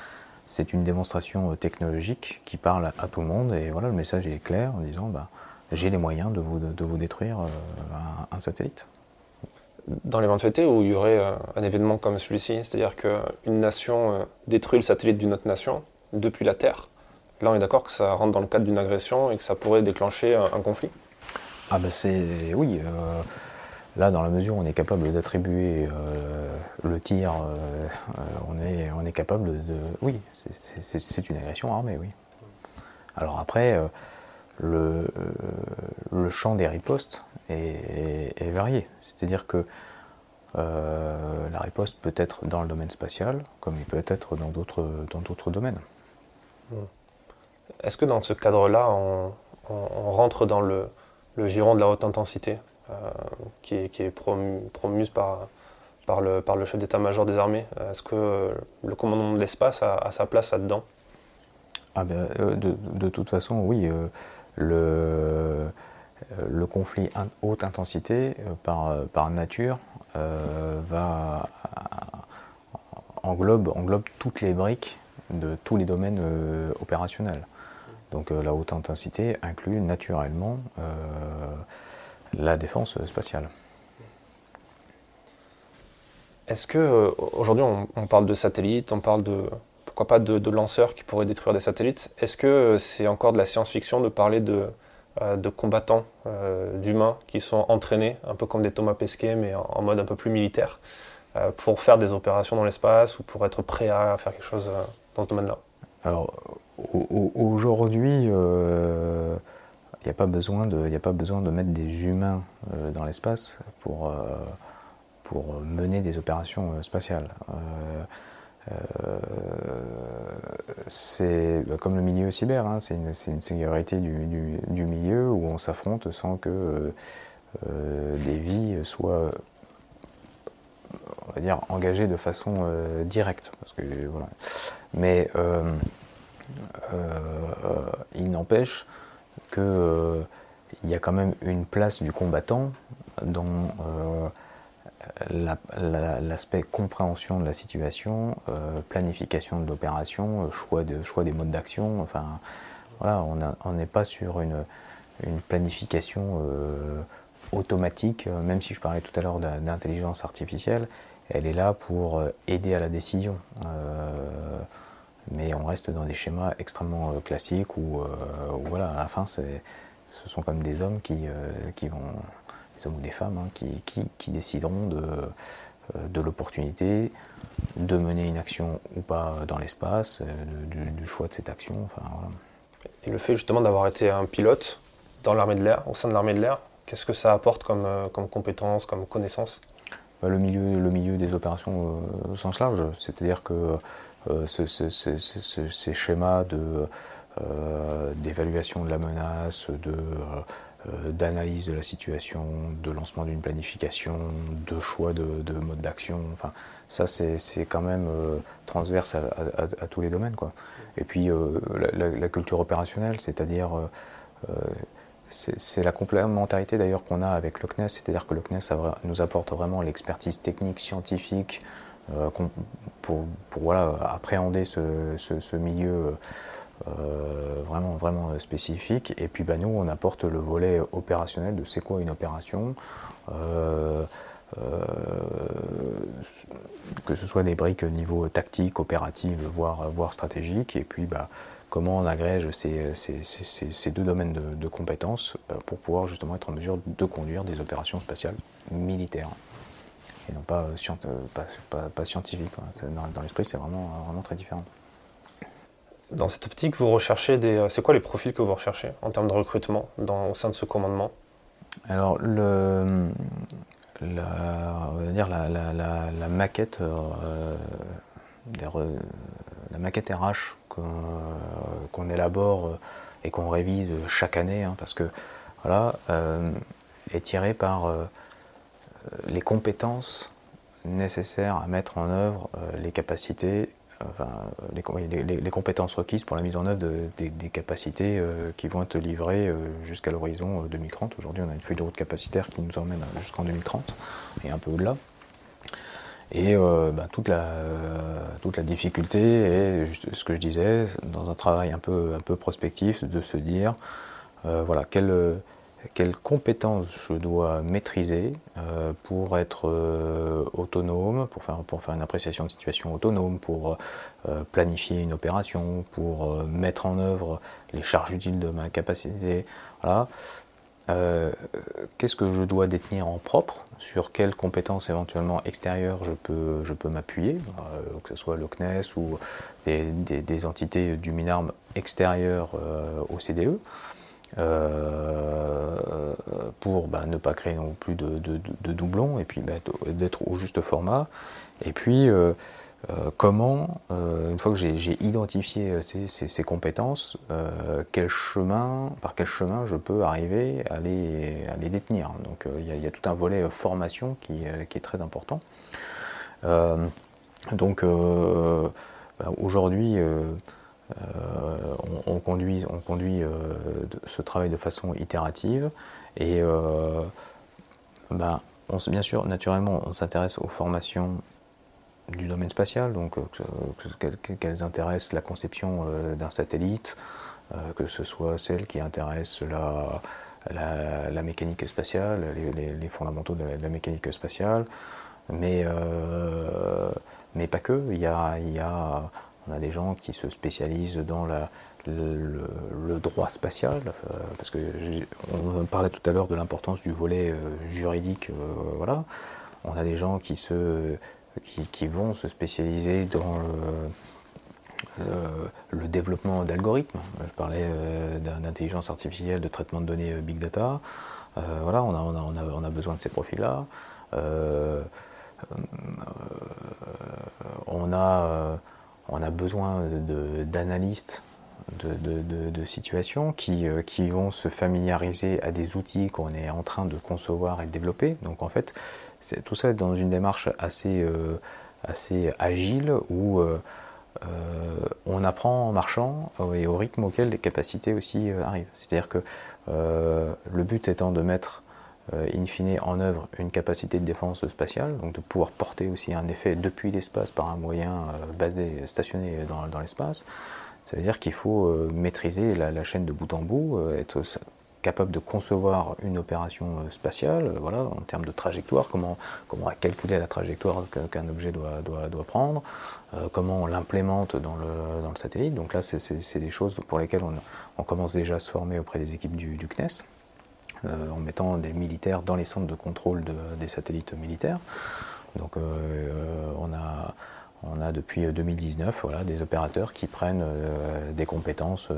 c'est une démonstration euh, technologique qui parle à, tout le monde et voilà, le message est clair en disant bah, j'ai les moyens de vous, de, vous détruire un satellite dans l'éventualité où il y aurait euh, un événement comme celui-ci, c'est-à-dire qu'une nation euh, détruit le satellite d'une autre nation depuis la Terre, là on est d'accord que ça rentre dans le cadre d'une agression et que ça pourrait déclencher un, conflit Ah ben c'est... oui. Euh, là, dans la mesure où on est capable d'attribuer le tir, on, est, on est capable de... Oui, c'est une agression armée, oui. Alors après, le, le champ des ripostes est, varié. C'est-à-dire que la riposte peut être dans le domaine spatial, comme il peut être dans d'autres, dans d'autres domaines. Est-ce que dans ce cadre-là, on, rentre dans le, le, giron de la haute intensité, qui est, qui est promue par, par le, par le chef d'état-major des armées? Est-ce que le commandement de l'espace a, sa place là-dedans? Ah ben, euh, de, toute façon, oui. Euh, le, euh, conflit haute intensité, par, par nature, va, englobe, toutes les briques de tous les domaines opérationnels. Donc la haute intensité inclut naturellement la défense spatiale. Est-ce que euh, aujourd'hui on, parle de satellites, on parle de pourquoi pas de, lanceurs qui pourraient détruire des satellites Est-ce que euh, c'est encore de la science-fiction de parler de, euh, combattants, d'humains qui sont entraînés, un peu comme des Thomas Pesquet, mais en, mode un peu plus militaire, pour faire des opérations dans l'espace ou pour être prêt à faire quelque chose dans ce domaine-là? Alors aujourd'hui, il n'y a de, a pas besoin de mettre des humains dans l'espace pour pour mener des opérations euh, spatiales. Euh, euh, c'est bah, comme le milieu cyber, hein, c'est une, une, singularité du, du, milieu où on s'affronte sans que des vies soient on va dire engagées de façon directe. Que. Mais il n'empêche qu'il il y a quand même une place du combattant dont l'aspect compréhension de la situation, euh, planification de l'opération, euh, choix, de, choix des modes d'action. Enfin, voilà, on n'est pas sur une, planification euh, automatique, même si je parlais tout à l'heure d'intelligence artificielle, elle est là pour aider à la décision. mais on reste dans des schémas extrêmement classiques où, voilà, à la fin, ce sont comme des hommes qui, vont hommes ou des femmes, hein, qui, décideront de, euh, de l'opportunité de mener une action ou pas dans l'espace, euh, du, choix de cette action. Enfin, Et le fait justement d'avoir été un pilote dans l'armée de l'air, au sein de l'armée de l'air, qu'est-ce que ça apporte comme, euh, comme compétence, comme connaissance? Bah, le, milieu, le milieu des opérations au sens large, c'est-à-dire que ces schémas de, d'évaluation de la menace, de d'analyse de la situation, de lancement d'une planification, de choix de, mode d'action. Enfin, ça, c'est quand même euh, transverse à, tous les domaines. Quoi. Et puis, euh, la, culture opérationnelle, c'est-à-dire, c'est la complémentarité d'ailleurs qu'on a avec le CNES, c'est-à-dire que le CNES nous apporte vraiment l'expertise technique, scientifique, pour, pour, voilà, appréhender ce, ce milieu euh, vraiment, vraiment euh, spécifique. Et puis bah, nous, on apporte le volet opérationnel de c'est quoi une opération. Euh, que ce soit des briques niveau tactique, opérative, voire, voire stratégique, et puis bah, comment on agrège ces, ces, ces, deux domaines de, compétences pour pouvoir justement être en mesure de conduire des opérations spatiales militaires et non pas, pas, pas, scientifiques. Dans, dans l'esprit, c'est vraiment, vraiment très différent. Dans cette optique, vous recherchez des. Euh, c'est quoi les profils que vous recherchez en termes de recrutement au sein de ce commandement? Alors, la, la, la, maquette, euh, la maquette RH qu'on élabore et qu'on révise chaque année, hein, parce que voilà, euh, est tirée par les compétences nécessaires à mettre en œuvre les capacités les, compétences requises pour la mise en œuvre des, capacités euh, qui vont être livrées euh, jusqu'à l'horizon 2030. Euh, Aujourd'hui, on a une feuille de route capacitaire qui nous emmène jusqu'en 2030 et un peu au-delà. Et bah, toute, la, difficulté est, ce que je disais, dans un travail un peu, prospectif, de se dire, voilà, quelle quelles compétences je dois maîtriser euh, pour être euh, autonome, pour faire, pour faire une appréciation de situation autonome, pour euh, planifier une opération, pour mettre en œuvre les charges utiles de ma capacité. Qu'est-ce que je dois détenir en propre Sur quelles compétences éventuellement extérieures je peux, je peux m'appuyer, que ce soit le CNES ou des entités du MINARM extérieures au CDE pour bah, ne pas créer non plus de, doublons et puis bah, d'être au juste format. Et puis comment, une fois que j'ai identifié ces, compétences, quel chemin, par quel chemin je peux arriver à les, à les détenir. Donc il y, a tout un volet formation qui, qui, est très important. donc bah, aujourd'hui, euh, on, conduit, on conduit euh, ce travail de façon itérative et euh, ben, bien sûr, naturellement, on s'intéresse aux formations du domaine spatial, donc qu'elles intéressent la conception d'un satellite, que ce soit celles qui intéressent la, la, mécanique spatiale, les, fondamentaux de la, mécanique spatiale, mais, mais pas que. Il y a, il y a on a des gens qui se spécialisent dans le, droit spatial, euh, parce que on parlait tout à l'heure de l'importance du volet euh, juridique. Euh. On a des gens qui, se, qui, vont se spécialiser dans le, développement d'algorithmes. Je parlais d'intelligence artificielle, de traitement de données big data. on a, besoin de ces profils-là. On a besoin d'analystes de, de, situations qui, euh, qui, vont se familiariser à des outils qu'on est en train de concevoir et de développer. Donc en fait, tout ça est dans une démarche assez, euh, assez agile où euh, on apprend en marchant et au rythme auquel les capacités aussi arrivent. C'est-à-dire que le but étant de mettre in fine en œuvre une capacité de défense spatiale, donc de pouvoir porter aussi un effet depuis l'espace par un moyen euh, basé, stationné dans, l'espace. Ça veut dire qu'il faut euh, maîtriser la, chaîne de bout en bout, être capable de concevoir une opération spatiale, voilà, en termes de trajectoire, comment, comment calculer la trajectoire qu'un objet doit, doit, doit prendre, comment on l'implémente dans le, dans le, satellite. Donc là, c'est des choses pour lesquelles on, on, commence déjà à se former auprès des équipes du CNES. Euh, en mettant des militaires dans les centres de contrôle des satellites militaires. Donc euh, on a on a depuis 2019 voilà, des opérateurs qui prennent euh, des compétences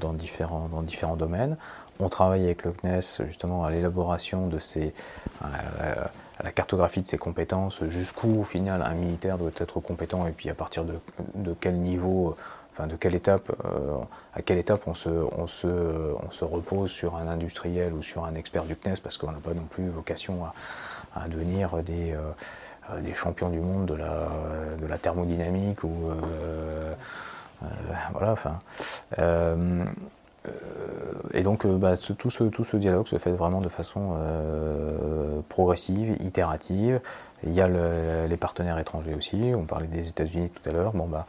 dans, différents, dans différents domaines. On travaille avec le CNES justement à l'élaboration de ces, à la cartographie de ces compétences, jusqu'où au final un militaire doit être compétent et puis à partir de quel niveau de quelle étape, euh, à quelle étape on se, repose sur un industriel ou sur un expert du CNES, parce qu'on n'a pas non plus vocation à, devenir des, euh, des champions du monde de la, thermodynamique ou euh, voilà, enfin. et donc bah, tout, ce, tout ce dialogue se fait vraiment de façon progressive, itérative. Il y a les partenaires étrangers aussi, on parlait des États-Unis tout à l'heure. Bon, bah,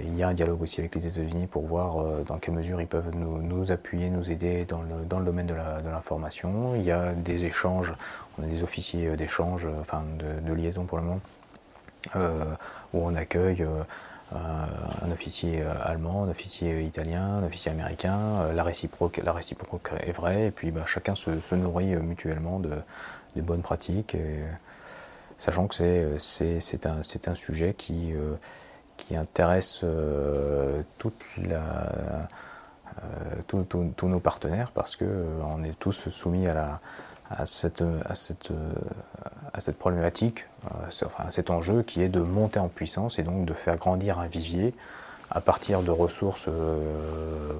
il y a un dialogue aussi avec les États-Unis pour voir euh, dans quelle mesure ils peuvent nous, appuyer, nous aider dans le, dans le domaine de l'information. Il y a des échanges, on a des officiers euh, d'échange, euh, enfin de, liaison pour le moment, où on accueille un officier allemand, un officier italien, un officier américain. la, réciproque, la réciproque est vraie, et puis bah, chacun se, nourrit mutuellement de, bonnes pratiques sachant que c'est un, un, sujet qui, euh, qui intéresse euh, euh, tous nos partenaires parce qu'on est tous soumis à, la, à, cette, à, cette, problématique, enfin, à cet enjeu qui est de monter en puissance et donc de faire grandir un vivier à partir de ressources euh,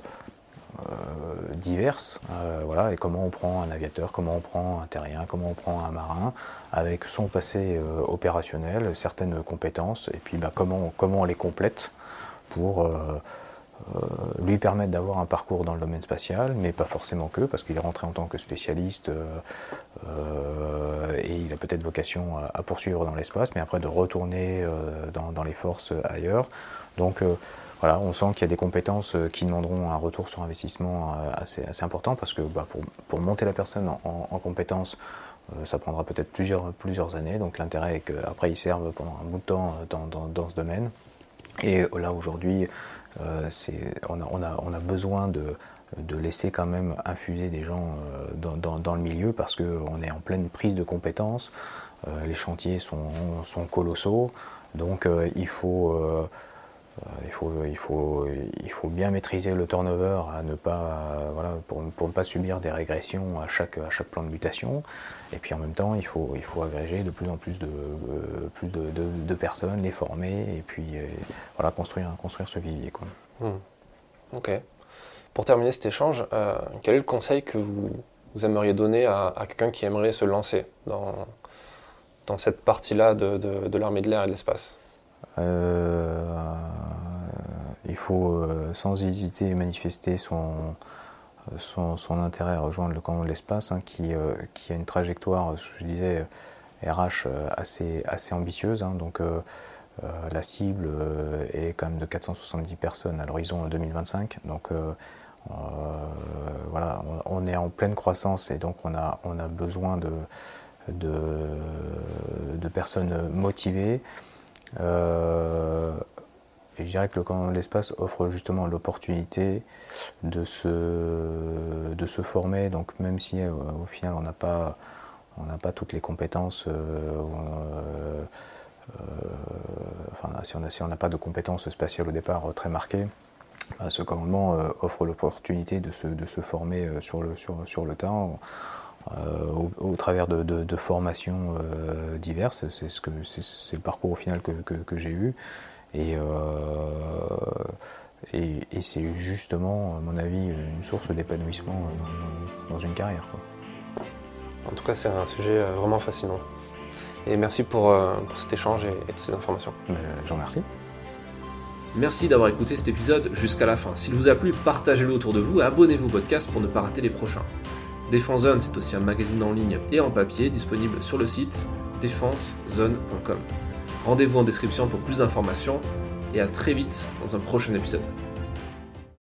diverses. Euh, voilà, et comment on prend un aviateur, comment on prend un terrien, comment on prend un marin, avec son passé euh, opérationnel, certaines compétences, et puis bah, comment, on les complète pour lui permettre d'avoir un parcours dans le domaine spatial, mais pas forcément que, parce qu'il est rentré en tant que spécialiste et il a peut-être vocation à, poursuivre dans l'espace, mais après de retourner dans, les forces ailleurs. On sent qu'il y a des compétences euh, qui demanderont un retour sur investissement euh, assez, assez important parce que bah, pour, monter la personne en, compétences, euh, ça prendra peut-être plusieurs, années. Donc l'intérêt est qu'après ils servent pendant un bout temps dans, ce domaine. Et là aujourd'hui, on, a, besoin de, laisser quand même infuser des gens dans, le milieu parce qu'on est en pleine prise de compétences. les chantiers sont colossaux. Donc il faut il, faut, il, faut, il faut bien maîtriser le turnover à ne pas, voilà, pour, ne pas subir des régressions à chaque, à chaque plan de mutation. Et puis en même temps, il faut, il faut agréger de plus en plus de, plus de, personnes, les former et puis voilà, construire, construire ce vivier. Hmm. Ok. Pour terminer cet échange, quel est le conseil que vous, vous aimeriez donner à, à quelqu'un qui aimerait se lancer dans, dans cette partie-là de, de l'armée de l'air et de l'espace? euh, il faut euh, sans hésiter manifester son, son, intérêt à rejoindre le camp de l'espace, hein, qui, euh, qui, a une trajectoire, je disais, RH assez, assez ambitieuse. Hein. donc la cible est quand même de 470 personnes à l'horizon 2025. Donc voilà, on, est en pleine croissance et donc on a, on a besoin de, de personnes motivées. Euh, et je dirais que le de l'espace offre justement l'opportunité de se, de se former. Donc même si euh, au final on n'a pas, pas toutes les compétences, euh, enfin si on n'a pas de compétences spatiales au départ très marquées, bah, ce commandement offre l'opportunité de se, de se former sur le, sur, sur le temps euh, au, travers de, formations euh, diverses. C'est ce que c'est le parcours au final que, j'ai eu. Et, euh, et, c'est justement, à mon avis, une source d'épanouissement dans, une carrière. En tout cas, c'est un sujet vraiment fascinant. Et merci pour, cet échange et, toutes ces informations. J'en remercie. Merci d'avoir écouté cet épisode jusqu'à la fin. S'il vous a plu, partagez-le autour de vous et abonnez-vous au podcast pour ne pas rater les prochains. Défense Zone, c'est aussi un magazine en ligne et en papier disponible sur le site défensezone.com. Rendez-vous en description pour plus d'informations et à très vite dans un prochain épisode.